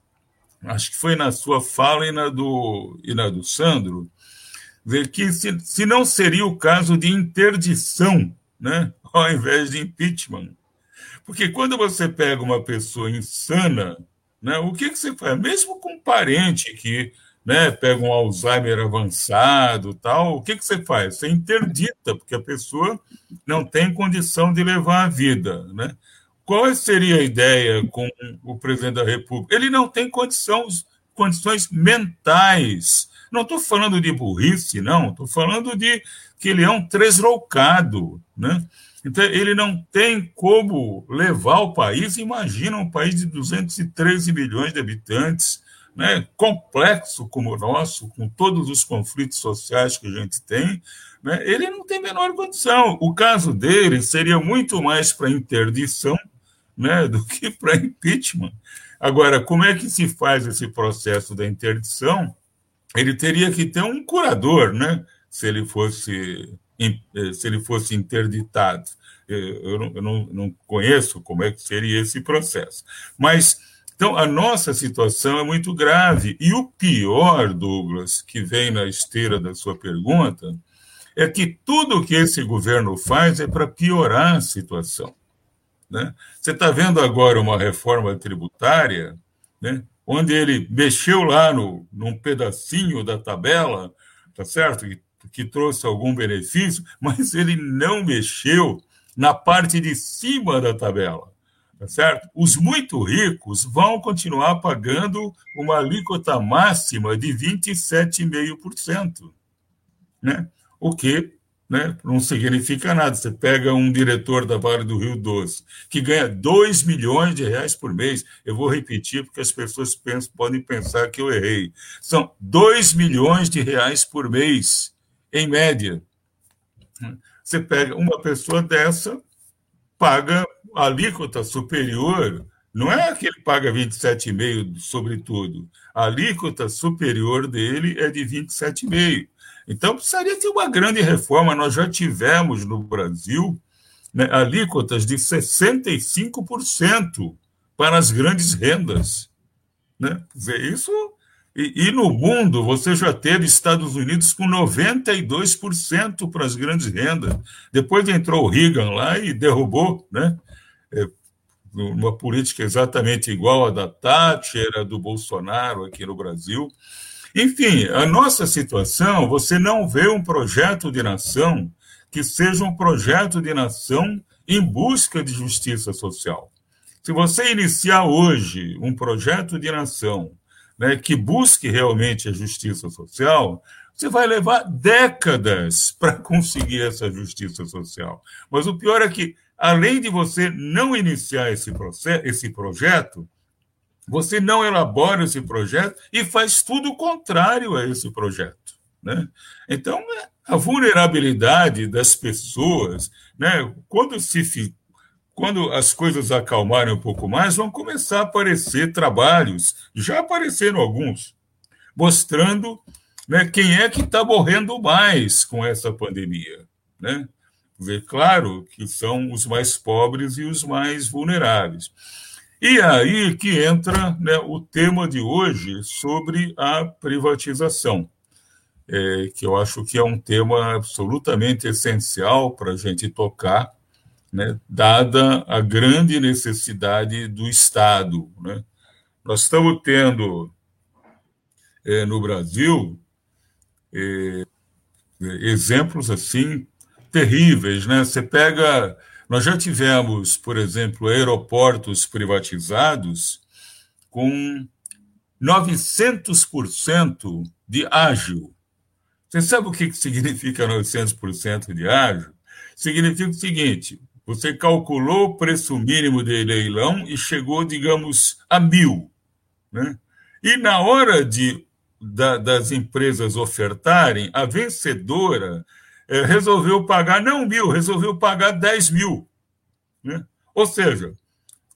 acho que foi na sua fala e na do, e na do Sandro, ver que se, se não seria o caso de interdição, né, ao invés de impeachment. Porque quando você pega uma pessoa insana, né, o que, que você faz? Mesmo com um parente que né, pega um Alzheimer avançado, tal, o que, que você faz? Você interdita, porque a pessoa não tem condição de levar a vida. Né? Qual seria a ideia com o presidente da República? Ele não tem condições, condições mentais. Não estou falando de burrice, não. Estou falando de que ele é um tresloucado, né? Então, ele não tem como levar o país. Imagina um país de 213 milhões de habitantes, né, complexo como o nosso, com todos os conflitos sociais que a gente tem, né, ele não tem menor condição. O caso dele seria muito mais para interdição né, do que para impeachment. Agora, como é que se faz esse processo da interdição? Ele teria que ter um curador, né, se ele fosse se ele fosse interditado. Eh, eu não, eu não conheço como é que seria esse processo. Mas então, a nossa situação é muito grave. E o pior, Douglas, que vem na esteira da sua pergunta, é que tudo que esse governo faz é para piorar a situação. Né? Você está vendo agora uma reforma tributária, né? onde ele mexeu lá no, num pedacinho da tabela, tá certo? Que, que trouxe algum benefício, mas ele não mexeu na parte de cima da tabela. Tá certo? Os muito ricos vão continuar pagando uma alíquota máxima de 27,5%, né? o que né, não significa nada. Você pega um diretor da Vale do Rio Doce, que ganha 2 milhões de reais por mês. Eu vou repetir, porque as pessoas pensam, podem pensar que eu errei. São 2 milhões de reais por mês, em média. Você pega uma pessoa dessa, paga alíquota superior, não é que ele paga 27,5 sobre tudo. A alíquota superior dele é de 27,5. Então, precisaria ter uma grande reforma. Nós já tivemos no Brasil né, alíquotas de 65% para as grandes rendas. Né? Isso. E, e, no mundo, você já teve Estados Unidos com 92% para as grandes rendas. Depois entrou o Reagan lá e derrubou, né? É, uma política exatamente igual à da Thatcher, a do Bolsonaro aqui no Brasil. Enfim, a nossa situação, você não vê um projeto de nação que seja um projeto de nação em busca de justiça social. Se você iniciar hoje um projeto de nação né, que busque realmente a justiça social, você vai levar décadas para conseguir essa justiça social. Mas o pior é que, além de você não iniciar esse, processo, esse projeto, você não elabora esse projeto e faz tudo o contrário a esse projeto. Né? Então, a vulnerabilidade das pessoas, né, quando, se, quando as coisas acalmarem um pouco mais, vão começar a aparecer trabalhos, já apareceram alguns, mostrando né, quem é que está morrendo mais com essa pandemia. Né? Ver claro que são os mais pobres e os mais vulneráveis. E aí que entra né, o tema de hoje sobre a privatização, é, que eu acho que é um tema absolutamente essencial para a gente tocar, né, dada a grande necessidade do Estado. Né? Nós estamos tendo é, no Brasil é, exemplos assim terríveis, né? Você pega nós já tivemos, por exemplo, aeroportos privatizados com 900% de ágil. Você sabe o que significa 900% de ágil? Significa o seguinte: você calculou o preço mínimo de leilão e chegou, digamos, a mil. Né? E na hora de, da, das empresas ofertarem, a vencedora é, resolveu pagar, não mil, resolveu pagar 10 mil. Né? Ou seja,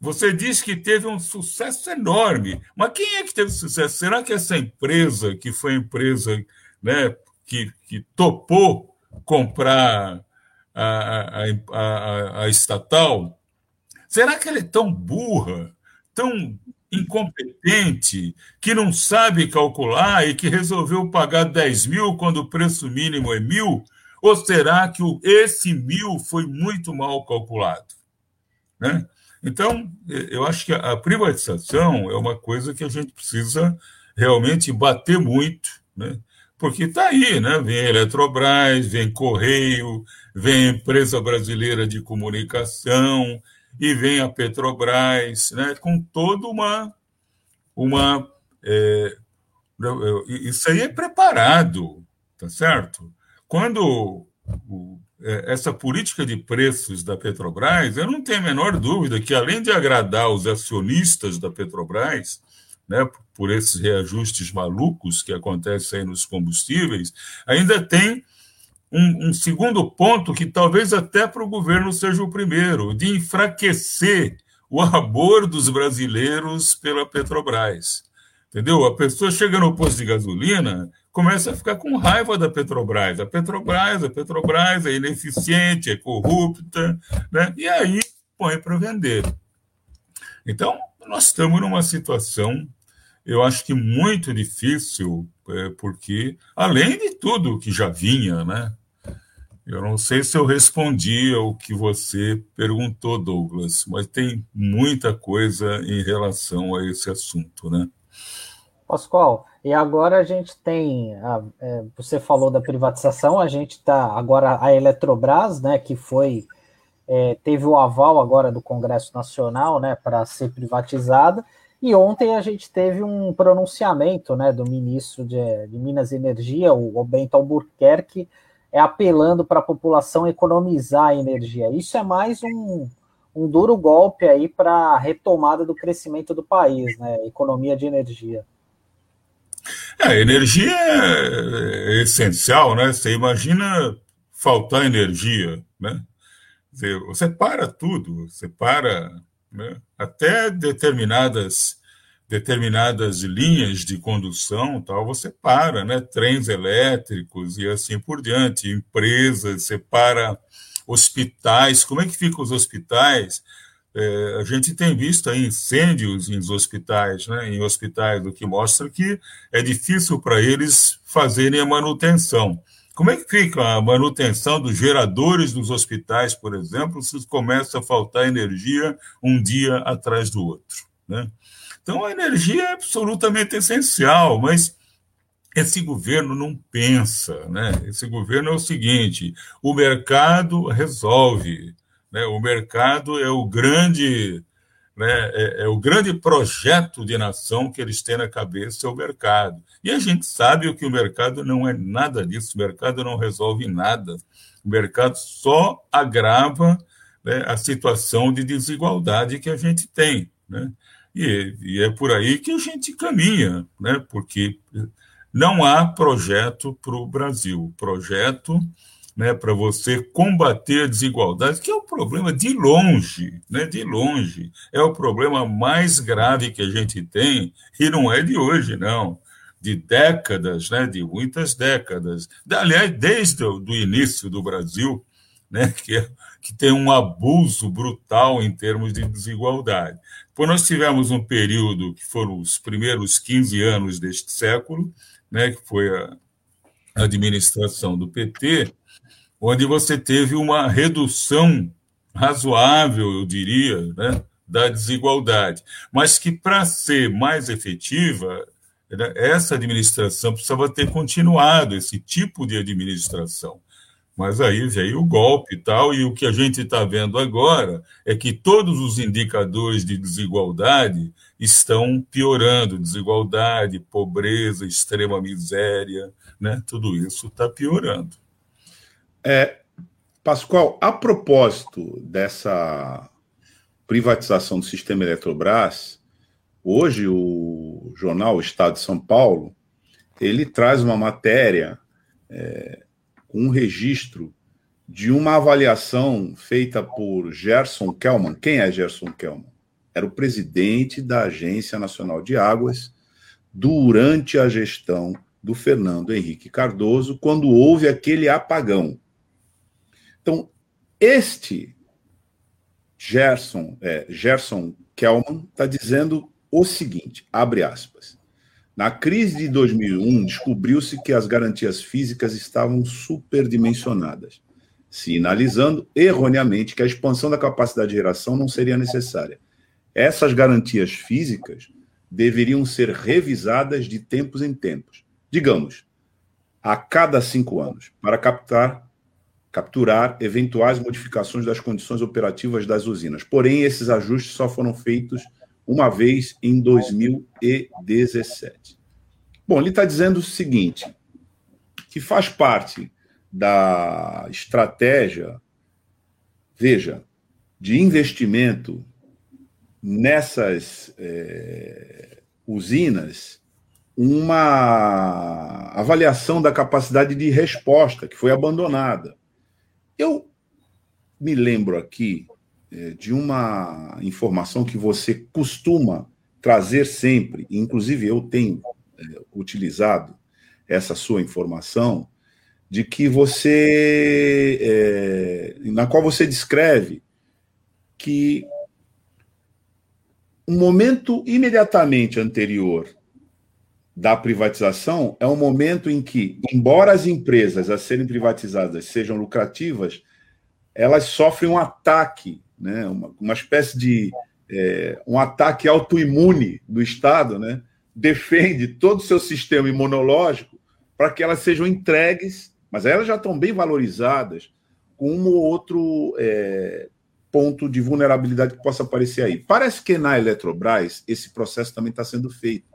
você diz que teve um sucesso enorme, mas quem é que teve sucesso? Será que essa empresa, que foi a empresa né, que, que topou comprar a, a, a, a estatal, será que ela é tão burra, tão incompetente, que não sabe calcular e que resolveu pagar 10 mil quando o preço mínimo é mil? Ou será que esse mil foi muito mal calculado? Né? Então, eu acho que a privatização é uma coisa que a gente precisa realmente bater muito, né? porque está aí, né? vem Eletrobras, vem Correio, vem a Empresa Brasileira de Comunicação e vem a Petrobras, né? com toda uma. uma é, isso aí é preparado, tá certo? Quando é, essa política de preços da Petrobras, eu não tenho a menor dúvida que, além de agradar os acionistas da Petrobras, né, por esses reajustes malucos que acontecem aí nos combustíveis, ainda tem um, um segundo ponto que talvez até para o governo seja o primeiro, de enfraquecer o amor dos brasileiros pela Petrobras. Entendeu? A pessoa chega no posto de gasolina, começa a ficar com raiva da Petrobras. A Petrobras, a Petrobras é ineficiente, é corrupta, né? e aí põe para vender. Então, nós estamos numa situação, eu acho que muito difícil, é, porque, além de tudo que já vinha, né? Eu não sei se eu respondi ao que você perguntou, Douglas, mas tem muita coisa em relação a esse assunto, né? Pascoal, e agora a gente tem, a, é, você falou da privatização, a gente está agora a Eletrobras, né, que foi é, teve o aval agora do Congresso Nacional, né, para ser privatizada. E ontem a gente teve um pronunciamento, né, do ministro de, de Minas e Energia, o Bento Albuquerque, é apelando para a população economizar a energia. Isso é mais um, um duro golpe aí para a retomada do crescimento do país, né, economia de energia. É, energia é, é essencial, né? Você imagina faltar energia, né? Você para tudo, você para né? até determinadas determinadas linhas de condução, tal, você para, né? Trens elétricos e assim por diante, empresas, você para hospitais. Como é que ficam os hospitais? É, a gente tem visto aí incêndios em hospitais, né, em hospitais, o que mostra que é difícil para eles fazerem a manutenção. Como é que fica a manutenção dos geradores dos hospitais, por exemplo, se começa a faltar energia um dia atrás do outro? Né? Então, a energia é absolutamente essencial, mas esse governo não pensa. Né? Esse governo é o seguinte: o mercado resolve. Né? O mercado é o grande né, é, é, o grande projeto de nação que eles têm na cabeça é o mercado. E a gente sabe que o mercado não é nada disso, o mercado não resolve nada. O mercado só agrava né, a situação de desigualdade que a gente tem. Né? E, e é por aí que a gente caminha, né? porque não há projeto para o Brasil. Projeto né, para você combater a desigualdade, que é o problema de longe, né, de longe. É o problema mais grave que a gente tem, e não é de hoje, não. De décadas, né, de muitas décadas. Aliás, desde o do início do Brasil, né, que, é, que tem um abuso brutal em termos de desigualdade. Pois nós tivemos um período que foram os primeiros 15 anos deste século, né, que foi a administração do PT, onde você teve uma redução razoável, eu diria, né, da desigualdade, mas que para ser mais efetiva, né, essa administração precisava ter continuado esse tipo de administração. Mas aí veio o golpe e tal, e o que a gente está vendo agora é que todos os indicadores de desigualdade estão piorando desigualdade, pobreza, extrema miséria, né? tudo isso está piorando. É, Pascoal, a propósito dessa privatização do sistema Eletrobras, hoje o jornal Estado de São Paulo ele traz uma matéria é, com um registro de uma avaliação feita por Gerson Kelman. Quem é Gerson Kelman? Era o presidente da Agência Nacional de Águas durante a gestão do Fernando Henrique Cardoso, quando houve aquele apagão. Então, este Gerson, é, Gerson Kelman está dizendo o seguinte, abre aspas, na crise de 2001, descobriu-se que as garantias físicas estavam superdimensionadas, sinalizando erroneamente que a expansão da capacidade de geração não seria necessária. Essas garantias físicas deveriam ser revisadas de tempos em tempos, digamos, a cada cinco anos, para captar capturar eventuais modificações das condições operativas das usinas. Porém, esses ajustes só foram feitos uma vez em 2017. Bom, ele está dizendo o seguinte: que faz parte da estratégia, veja, de investimento nessas é, usinas uma avaliação da capacidade de resposta que foi abandonada. Eu me lembro aqui é, de uma informação que você costuma trazer sempre, inclusive eu tenho é, utilizado essa sua informação, de que você, é, na qual você descreve que um momento imediatamente anterior da privatização é um momento em que, embora as empresas a serem privatizadas sejam lucrativas, elas sofrem um ataque, né? uma, uma espécie de é, um ataque autoimune do Estado, né? defende todo o seu sistema imunológico para que elas sejam entregues, mas elas já estão bem valorizadas, com um ou outro é, ponto de vulnerabilidade que possa aparecer aí. Parece que na Eletrobras esse processo também está sendo feito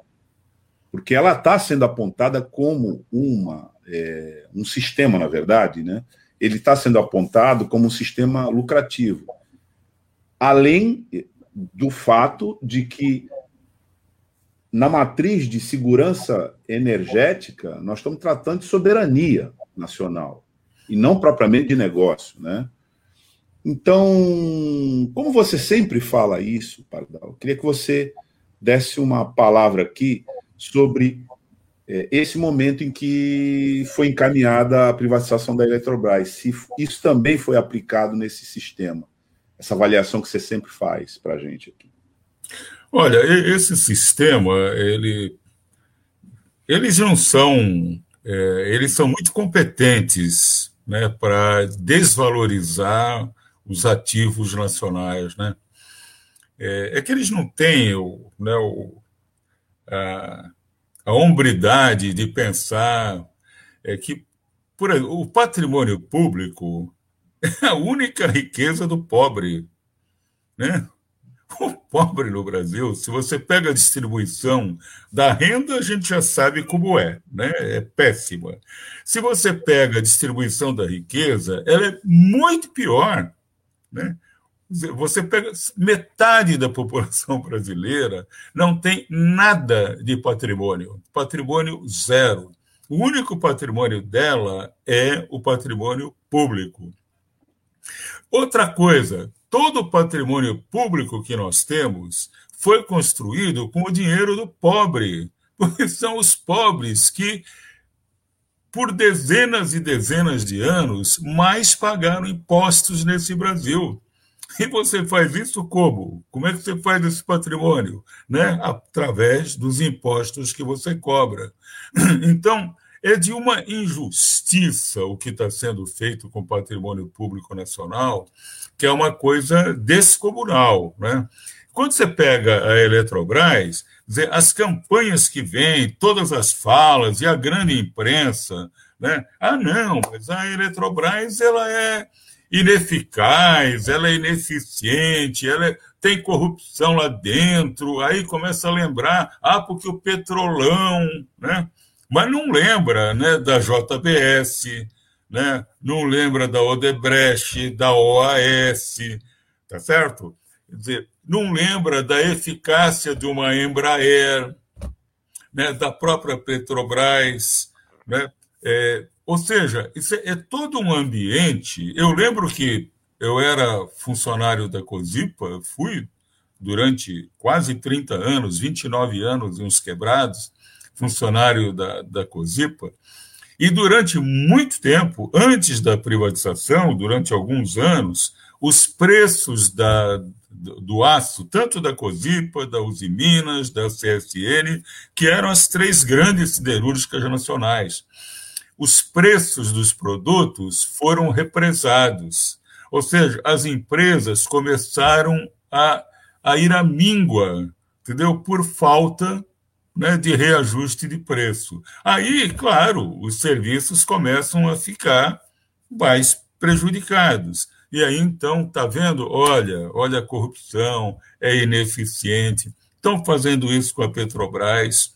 porque ela está sendo apontada como uma, é, um sistema, na verdade, né? ele está sendo apontado como um sistema lucrativo. Além do fato de que, na matriz de segurança energética, nós estamos tratando de soberania nacional, e não propriamente de negócio. Né? Então, como você sempre fala isso, Pardal, eu queria que você desse uma palavra aqui sobre é, esse momento em que foi encaminhada a privatização da Eletrobras, se isso também foi aplicado nesse sistema, essa avaliação que você sempre faz para a gente aqui. Olha, esse sistema, ele, eles não são, é, eles são muito competentes né, para desvalorizar os ativos nacionais, né? É, é, que eles não têm o, né, o, a, a hombridade de pensar é que por, o patrimônio público é a única riqueza do pobre. Né? O pobre no Brasil, se você pega a distribuição da renda, a gente já sabe como é, né? é péssima. Se você pega a distribuição da riqueza, ela é muito pior. Né? Você pega metade da população brasileira não tem nada de patrimônio, patrimônio zero. O único patrimônio dela é o patrimônio público. Outra coisa, todo o patrimônio público que nós temos foi construído com o dinheiro do pobre, porque são os pobres que, por dezenas e dezenas de anos, mais pagaram impostos nesse Brasil. E você faz isso como? Como é que você faz esse patrimônio? Né? Através dos impostos que você cobra. Então, é de uma injustiça o que está sendo feito com o patrimônio público nacional, que é uma coisa descomunal. Né? Quando você pega a Eletrobras, as campanhas que vêm, todas as falas e a grande imprensa, né? ah, não, mas a Eletrobras ela é ineficaz, ela é ineficiente, ela é, tem corrupção lá dentro, aí começa a lembrar, ah, porque o petrolão, né? Mas não lembra né, da JBS, né? não lembra da Odebrecht, da OAS, tá certo? Quer dizer, não lembra da eficácia de uma Embraer, né, da própria Petrobras, né? É, ou seja, isso é, é todo um ambiente. Eu lembro que eu era funcionário da COSIPA, fui durante quase 30 anos, 29 anos e uns quebrados, funcionário da, da COSIPA, e durante muito tempo, antes da privatização, durante alguns anos, os preços da, do aço, tanto da COSIPA, da Uzi Minas, da CSN, que eram as três grandes siderúrgicas nacionais os preços dos produtos foram represados. Ou seja, as empresas começaram a, a ir à míngua, entendeu? Por falta né, de reajuste de preço. Aí, claro, os serviços começam a ficar mais prejudicados. E aí, então, está vendo? Olha, olha a corrupção, é ineficiente. Estão fazendo isso com a Petrobras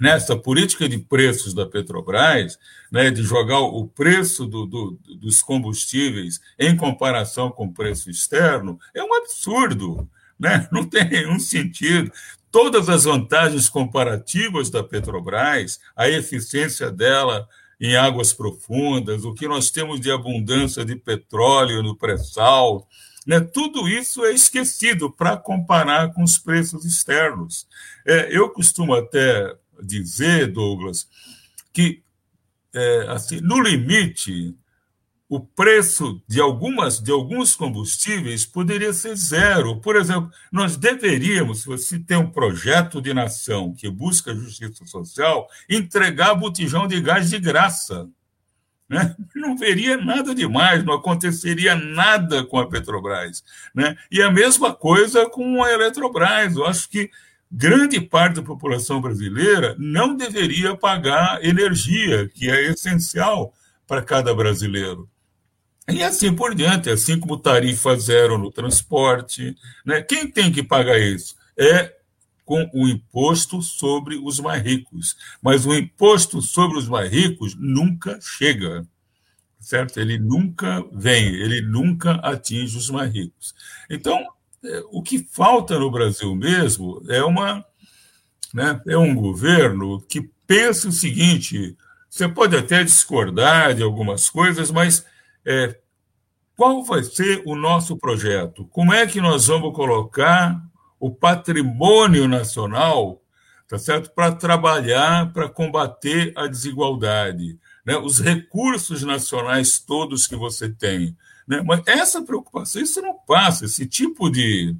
nessa política de preços da Petrobras, né, de jogar o preço do, do, dos combustíveis em comparação com o preço externo, é um absurdo. Né? Não tem nenhum sentido. Todas as vantagens comparativas da Petrobras, a eficiência dela em águas profundas, o que nós temos de abundância de petróleo no pré-sal, né? Tudo isso é esquecido para comparar com os preços externos. É, eu costumo até dizer, Douglas, que é, assim, no limite o preço de algumas de alguns combustíveis poderia ser zero. Por exemplo, nós deveríamos, se você tem um projeto de nação que busca justiça social, entregar botijão de gás de graça. Né? Não veria nada demais, não aconteceria nada com a Petrobras. Né? E a mesma coisa com a Eletrobras. Eu acho que grande parte da população brasileira não deveria pagar energia, que é essencial para cada brasileiro. E assim por diante, assim como tarifa zero no transporte. Né? Quem tem que pagar isso? É com o imposto sobre os mais ricos. Mas o imposto sobre os mais ricos nunca chega, certo? Ele nunca vem, ele nunca atinge os mais ricos. Então, o que falta no Brasil mesmo é uma né, é um governo que pensa o seguinte: você pode até discordar de algumas coisas, mas é, qual vai ser o nosso projeto? Como é que nós vamos colocar o patrimônio nacional, tá certo, para trabalhar para combater a desigualdade, né? Os recursos nacionais todos que você tem, né? Mas essa preocupação, isso não passa, esse tipo de,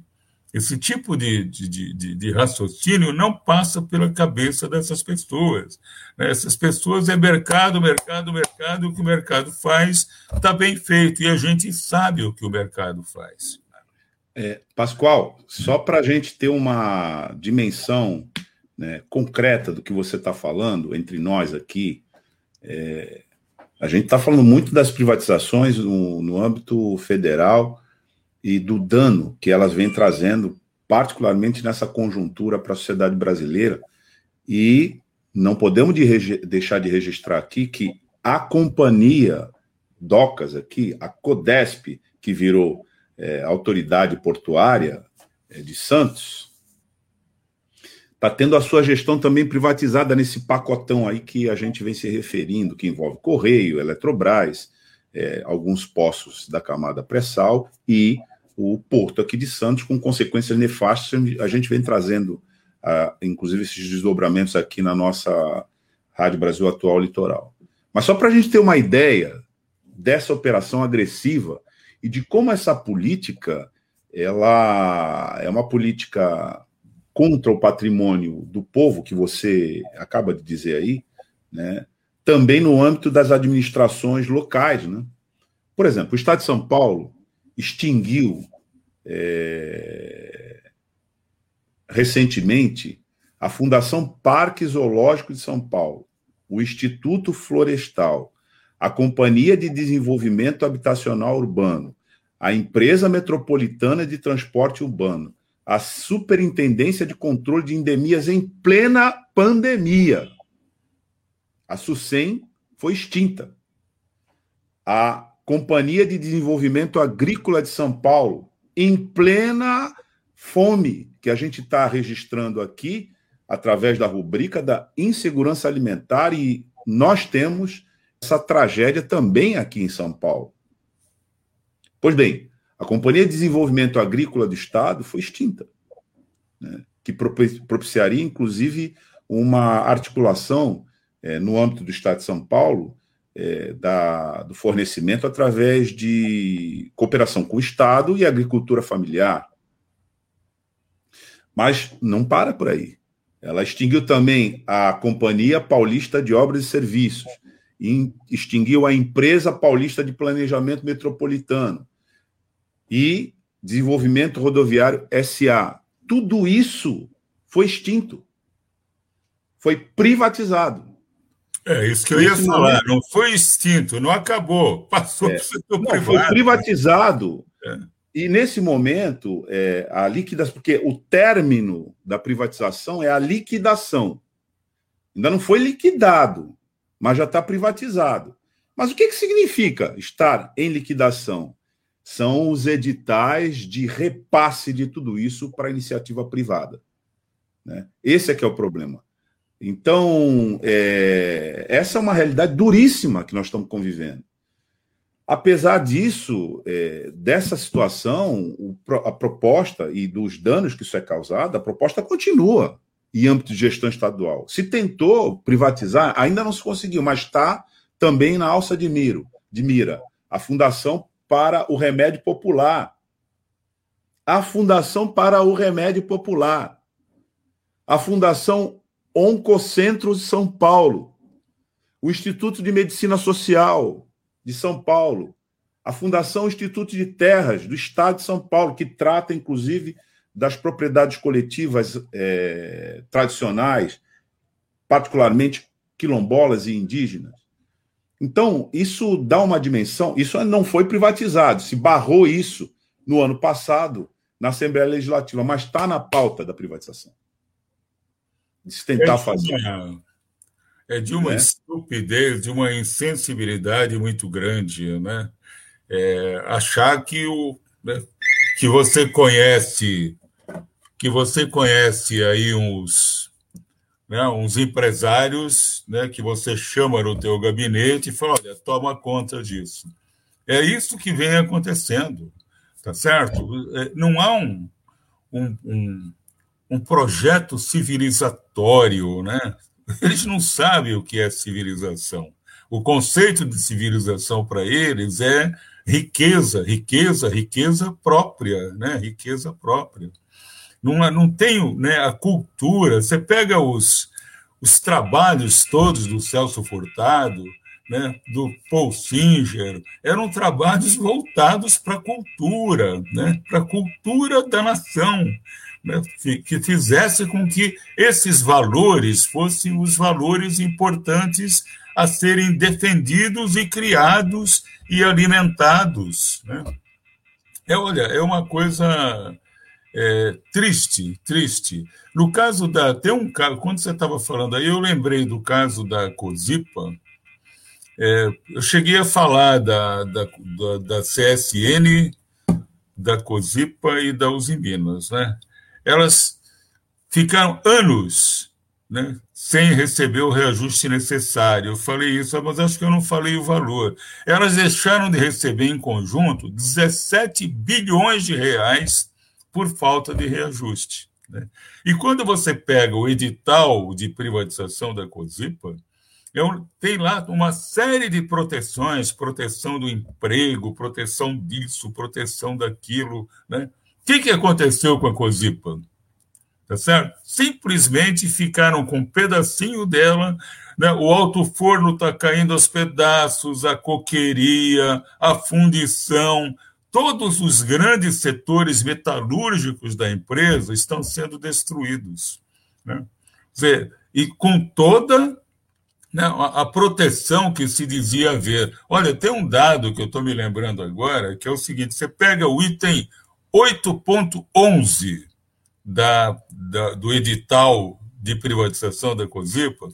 esse tipo de, de, de, de raciocínio não passa pela cabeça dessas pessoas. Né? Essas pessoas é mercado, mercado, mercado, o que o mercado faz está bem feito, e a gente sabe o que o mercado faz. É, Pascoal, só para a gente ter uma dimensão né, concreta do que você está falando entre nós aqui, é, a gente está falando muito das privatizações no, no âmbito federal e do dano que elas vêm trazendo, particularmente nessa conjuntura para a sociedade brasileira. E não podemos de deixar de registrar aqui que a companhia Docas aqui, a Codesp, que virou é, autoridade portuária é, de Santos, está tendo a sua gestão também privatizada nesse pacotão aí que a gente vem se referindo, que envolve Correio, Eletrobras, é, alguns poços da camada pré-sal e o porto aqui de Santos, com consequências nefastas. A gente vem trazendo, uh, inclusive, esses desdobramentos aqui na nossa Rádio Brasil Atual Litoral. Mas só para a gente ter uma ideia dessa operação agressiva e de como essa política ela é uma política contra o patrimônio do povo, que você acaba de dizer aí, né? também no âmbito das administrações locais. Né? Por exemplo, o Estado de São Paulo extinguiu é, recentemente a Fundação Parque Zoológico de São Paulo, o Instituto Florestal, a Companhia de Desenvolvimento Habitacional Urbano, a Empresa Metropolitana de Transporte Urbano, a Superintendência de Controle de Endemias em plena pandemia. A SUSEM foi extinta. A Companhia de Desenvolvimento Agrícola de São Paulo, em plena fome, que a gente está registrando aqui, através da rubrica da insegurança alimentar, e nós temos essa tragédia também aqui em São Paulo. Pois bem, a Companhia de Desenvolvimento Agrícola do Estado foi extinta, né, que propiciaria, inclusive, uma articulação é, no âmbito do Estado de São Paulo é, da, do fornecimento através de cooperação com o Estado e agricultura familiar. Mas não para por aí. Ela extinguiu também a Companhia Paulista de Obras e Serviços, e extinguiu a Empresa Paulista de Planejamento Metropolitano e Desenvolvimento Rodoviário SA. Tudo isso foi extinto. Foi privatizado. É isso que eu ia falar. Não foi extinto, não acabou. Passou é, para o setor não, privado. Foi privatizado. É. E nesse momento, é, a liquidação, porque o término da privatização é a liquidação. Ainda não foi liquidado, mas já está privatizado. Mas o que, que significa estar em liquidação? São os editais de repasse de tudo isso para iniciativa privada. Né? Esse é que é o problema. Então, é, essa é uma realidade duríssima que nós estamos convivendo. Apesar disso, é, dessa situação, o, a proposta e dos danos que isso é causado, a proposta continua em âmbito de gestão estadual. Se tentou privatizar, ainda não se conseguiu, mas está também na alça de, miro, de mira. A Fundação para o Remédio Popular. A Fundação para o Remédio Popular. A Fundação Oncocentros de São Paulo, o Instituto de Medicina Social de São Paulo, a Fundação Instituto de Terras do Estado de São Paulo, que trata, inclusive, das propriedades coletivas é, tradicionais, particularmente quilombolas e indígenas. Então, isso dá uma dimensão. Isso não foi privatizado, se barrou isso no ano passado na Assembleia Legislativa, mas está na pauta da privatização de se tentar é fazer. Uma, é de uma é. estupidez, de uma insensibilidade muito grande, né? É, achar que o né, que você conhece que você conhece aí uns né, uns empresários né, que você chama no teu gabinete e fala, olha, toma conta disso. É isso que vem acontecendo, tá certo? É, não há um, um, um um projeto civilizatório, né? Eles não sabem o que é civilização. O conceito de civilização para eles é riqueza, riqueza, riqueza própria, né? Riqueza própria. Não, não tem né, a cultura. Você pega os, os trabalhos todos do Celso Furtado, né, do Paul Singer, eram trabalhos voltados para a cultura, né, para a cultura da nação né, que fizesse com que esses valores fossem os valores importantes a serem defendidos e criados e alimentados. Né? É, olha, é uma coisa é, triste, triste. No caso da. Tem um caso, quando você estava falando aí, eu lembrei do caso da COSIPA. É, eu cheguei a falar da, da, da, da CSN da Cozipa e da Usiminas, né? Elas ficaram anos, né, sem receber o reajuste necessário. Eu falei isso, mas acho que eu não falei o valor. Elas deixaram de receber em conjunto 17 bilhões de reais por falta de reajuste. Né? E quando você pega o edital de privatização da Cozipa, eu, tem lá uma série de proteções, proteção do emprego, proteção disso, proteção daquilo. Né? O que, que aconteceu com a Cozipa? Tá certo? Simplesmente ficaram com um pedacinho dela, né? o alto forno está caindo aos pedaços, a coqueria, a fundição, todos os grandes setores metalúrgicos da empresa estão sendo destruídos. Né? Dizer, e com toda né, a, proteção que se dizia haver. Olha, tem um dado que eu estou me lembrando agora, que é o seguinte: você pega o item 8.11 da, da, do edital de privatização da COSIPA,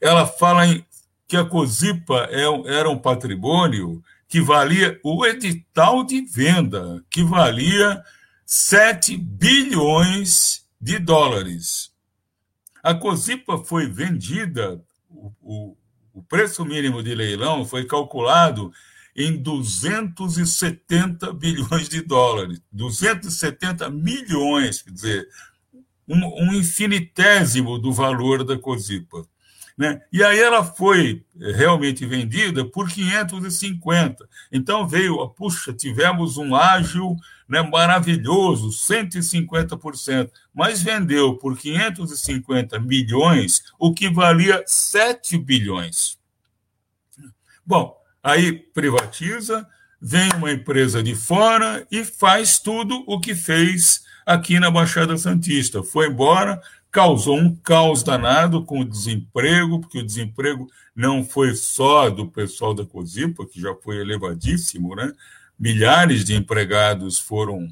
ela fala em, que a COSIPA é, era um patrimônio que valia o edital de venda, que valia 7 bilhões de dólares. A COSIPA foi vendida o, o, preço mínimo de leilão foi calculado em 270 bilhões de dólares, 270 milhões, quer dizer, um, um infinitésimo do valor da Cosipa. Né? E aí ela foi realmente vendida por 550. Então veio, puxa, tivemos um ágil né, maravilhoso, 150%, mas vendeu por 550 milhões, o que valia 7 bilhões. Bom, aí privatiza, vem uma empresa de fora e faz tudo o que fez aqui na Baixada Santista. Foi embora, causou um caos danado com o desemprego, porque o desemprego não foi só do pessoal da COSIPA, que já foi elevadíssimo, né? milhares de empregados foram,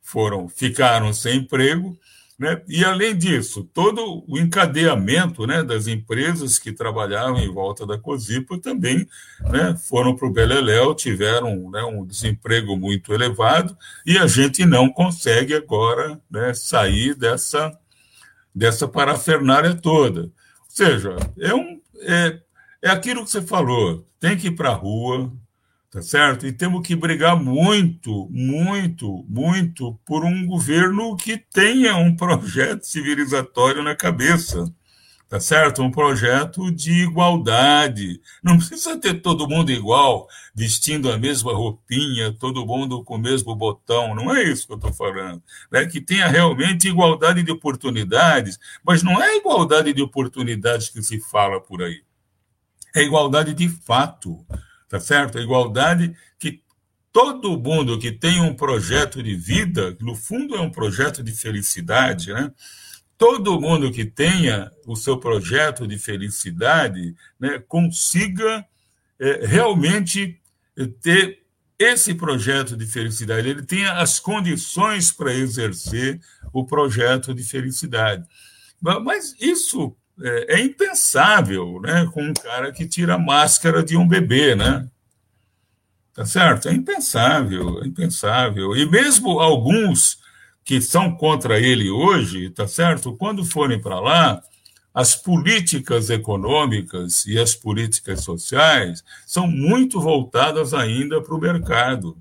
foram ficaram sem emprego, né? E além disso, todo o encadeamento né, das empresas que trabalhavam em volta da Cosipa também né, foram para o Beleléu, tiveram né, um desemprego muito elevado e a gente não consegue agora né, sair dessa, dessa parafernália toda. Ou seja, é, um, é, é aquilo que você falou, tem que ir para a rua, tá certo? E temos que brigar muito, muito, muito por um governo que tenha um projeto civilizatório na cabeça, tá certo? Um projeto de igualdade. Não precisa ter todo mundo igual, vestindo a mesma roupinha, todo mundo com o mesmo botão. Não é isso que eu estou falando. É que tenha realmente igualdade de oportunidades, mas não é igualdade de oportunidades que se fala por aí. É igualdade de fato tá certo? A igualdade que todo mundo que tem um projeto de vida, no fundo é um projeto de felicidade, né? Todo mundo que tenha o seu projeto de felicidade, né, consiga é, realmente ter esse projeto de felicidade, ele tenha as condições para exercer o projeto de felicidade. Mas isso é, é, impensável, né, com um cara que tira a máscara de um bebê, né? Tá certo? É impensável, é impensável. E mesmo alguns que são contra ele hoje, tá certo? Quando forem para lá, as políticas econômicas e as políticas sociais são muito voltadas ainda para o mercado.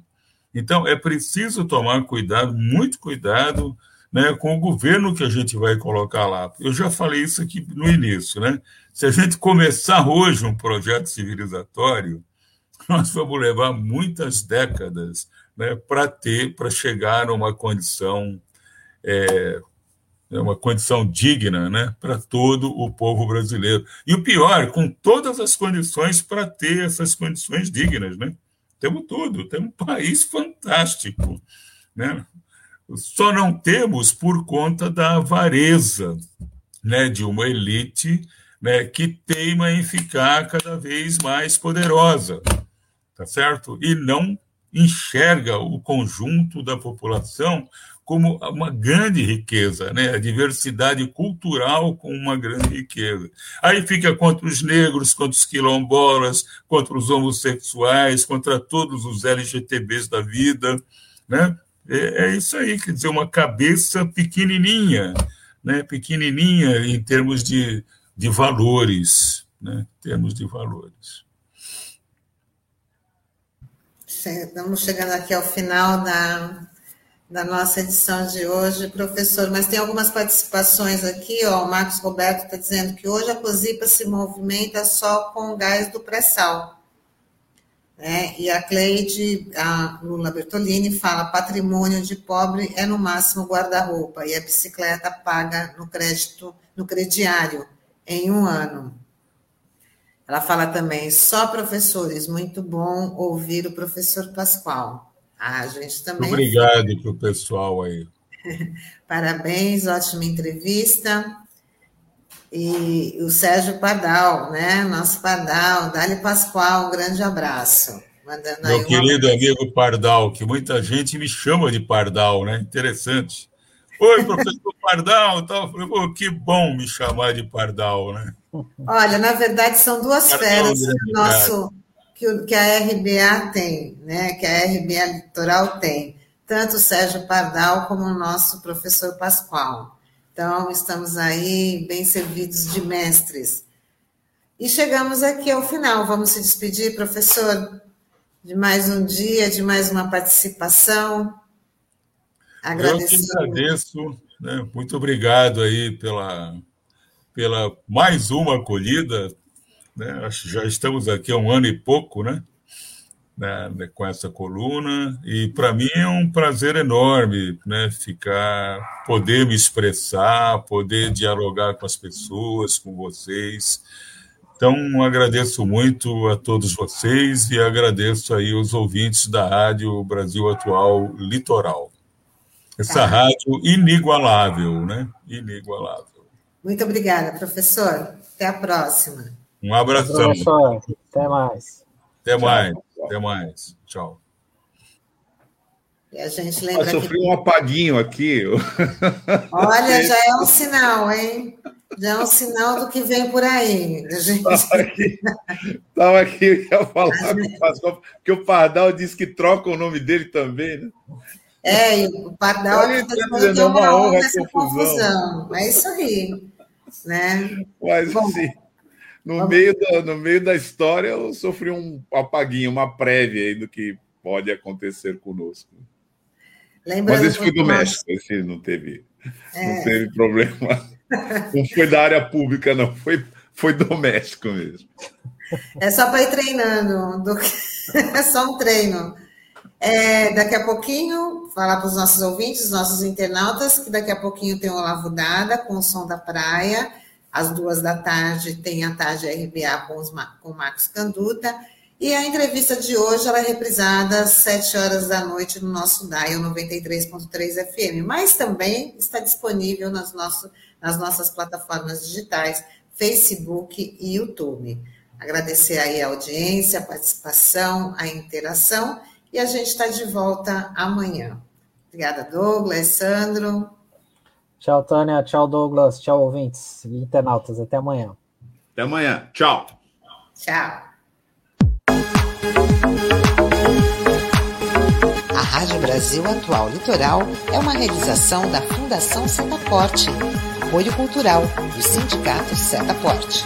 Então, é preciso tomar cuidado, muito cuidado, né, com o governo que a gente vai colocar lá. Eu já falei isso aqui no início, né? Se a gente começar hoje um projeto civilizatório, nós vamos levar muitas décadas né, para ter, para chegar a uma condição, é, uma condição digna né, para todo o povo brasileiro. E o pior, com todas as condições para ter essas condições dignas. Né? Temos tudo, temos um país fantástico. Né? Só não temos por conta da avareza né, de uma elite né, que teima em ficar cada vez mais poderosa, tá certo? E não enxerga o conjunto da população como uma grande riqueza, né? A diversidade cultural como uma grande riqueza. Aí fica contra os negros, contra os quilombolas, contra os homossexuais, contra todos os LGTBs da vida, né? é, é isso aí, quer dizer, uma cabeça pequenininha, né, pequenininha em termos de, de valores, né, em termos de valores. Estamos chegando aqui ao final da, da nossa edição de hoje, professor, mas tem algumas participações aqui, ó, o Marcos Roberto está dizendo que hoje a COSIPA se movimenta só com o gás do pré-sal. Né? E a Cleide, a Lula Bertolini, fala: patrimônio de pobre é no máximo guarda-roupa e a bicicleta paga no crédito, no crediário, em um ano. Ela fala também: só professores, muito bom ouvir o professor Pascoal. Ah, a gente também. Obrigado para o pessoal aí. Parabéns, ótima entrevista. E o Sérgio Pardal, né? Nosso Pardal, Dali Pascoal, um grande abraço. Meu querido amigo Pardal, que muita gente me chama de Pardal, né? Interessante. Oi, professor Pardal, tal. Falei, que bom me chamar de Pardal, né? Olha, na verdade são duas Pardal, feras que, nosso, que, que a RBA tem, né? Que a RBA Litoral tem, tanto o Sérgio Pardal como o nosso professor Pascoal. Então, estamos aí bem servidos de mestres. E chegamos aqui ao final. Vamos se despedir, professor, de mais um dia, de mais uma participação. Agradeço. Eu que agradeço. Né? Muito obrigado aí pela, pela mais uma acolhida. Né? Acho que já estamos aqui há um ano e pouco, né? né, né, com essa coluna e para mim é um prazer enorme né, ficar poder me expressar poder dialogar com as pessoas com vocês então agradeço muito a todos vocês e agradeço aí os ouvintes da rádio Brasil Atual Litoral essa tá. rádio inigualável né inigualável muito obrigada professor até a próxima um abração até mais até mais até mais. Tchau. E a gente lembra. Eu sofri que... um apaguinho aqui. Olha, já é um sinal, hein? Já é um sinal do que vem por aí. Estava aqui, tava aqui eu ia falar com o Pascoal, porque o Pardal disse que troca o nome dele também, né? É, e o Pardal está dizendo é uma honra essa confusão. confusão. É isso aí. Né? Mas Bom, assim no, meio da, no meio da história, eu sofri um apaguinho, uma prévia aí do que pode acontecer conosco. Lembrando Mas esse foi doméstico, nós... esse não teve, é. não teve problema. Não foi da área pública, não, foi, foi doméstico mesmo. É só para ir treinando, do... é só um treino. É, daqui a pouquinho, falar para os nossos ouvintes, nossos internautas, que daqui a pouquinho tem o Lavo Dada com o som da praia. Às duas da tarde tem a tarde RBA com, os, com o Marcos Canduta. E a entrevista de hoje ela é reprisada às 7 horas da noite no nosso DAIO 93.3 FM, mas também está disponível nas, nosso, nas nossas plataformas digitais, Facebook e YouTube. Agradecer aí a audiência, a participação, a interação e a gente está de volta amanhã. Obrigada, Douglas, Sandro. Tchau, Tânia. Tchau, Douglas. Tchau, ouvintes e internautas. Até amanhã. Até amanhã. Tchau. Tchau. A Rádio Brasil Atual Litoral é uma realização da Fundação Setaporte, apoio cultural do Sindicato Setaporte.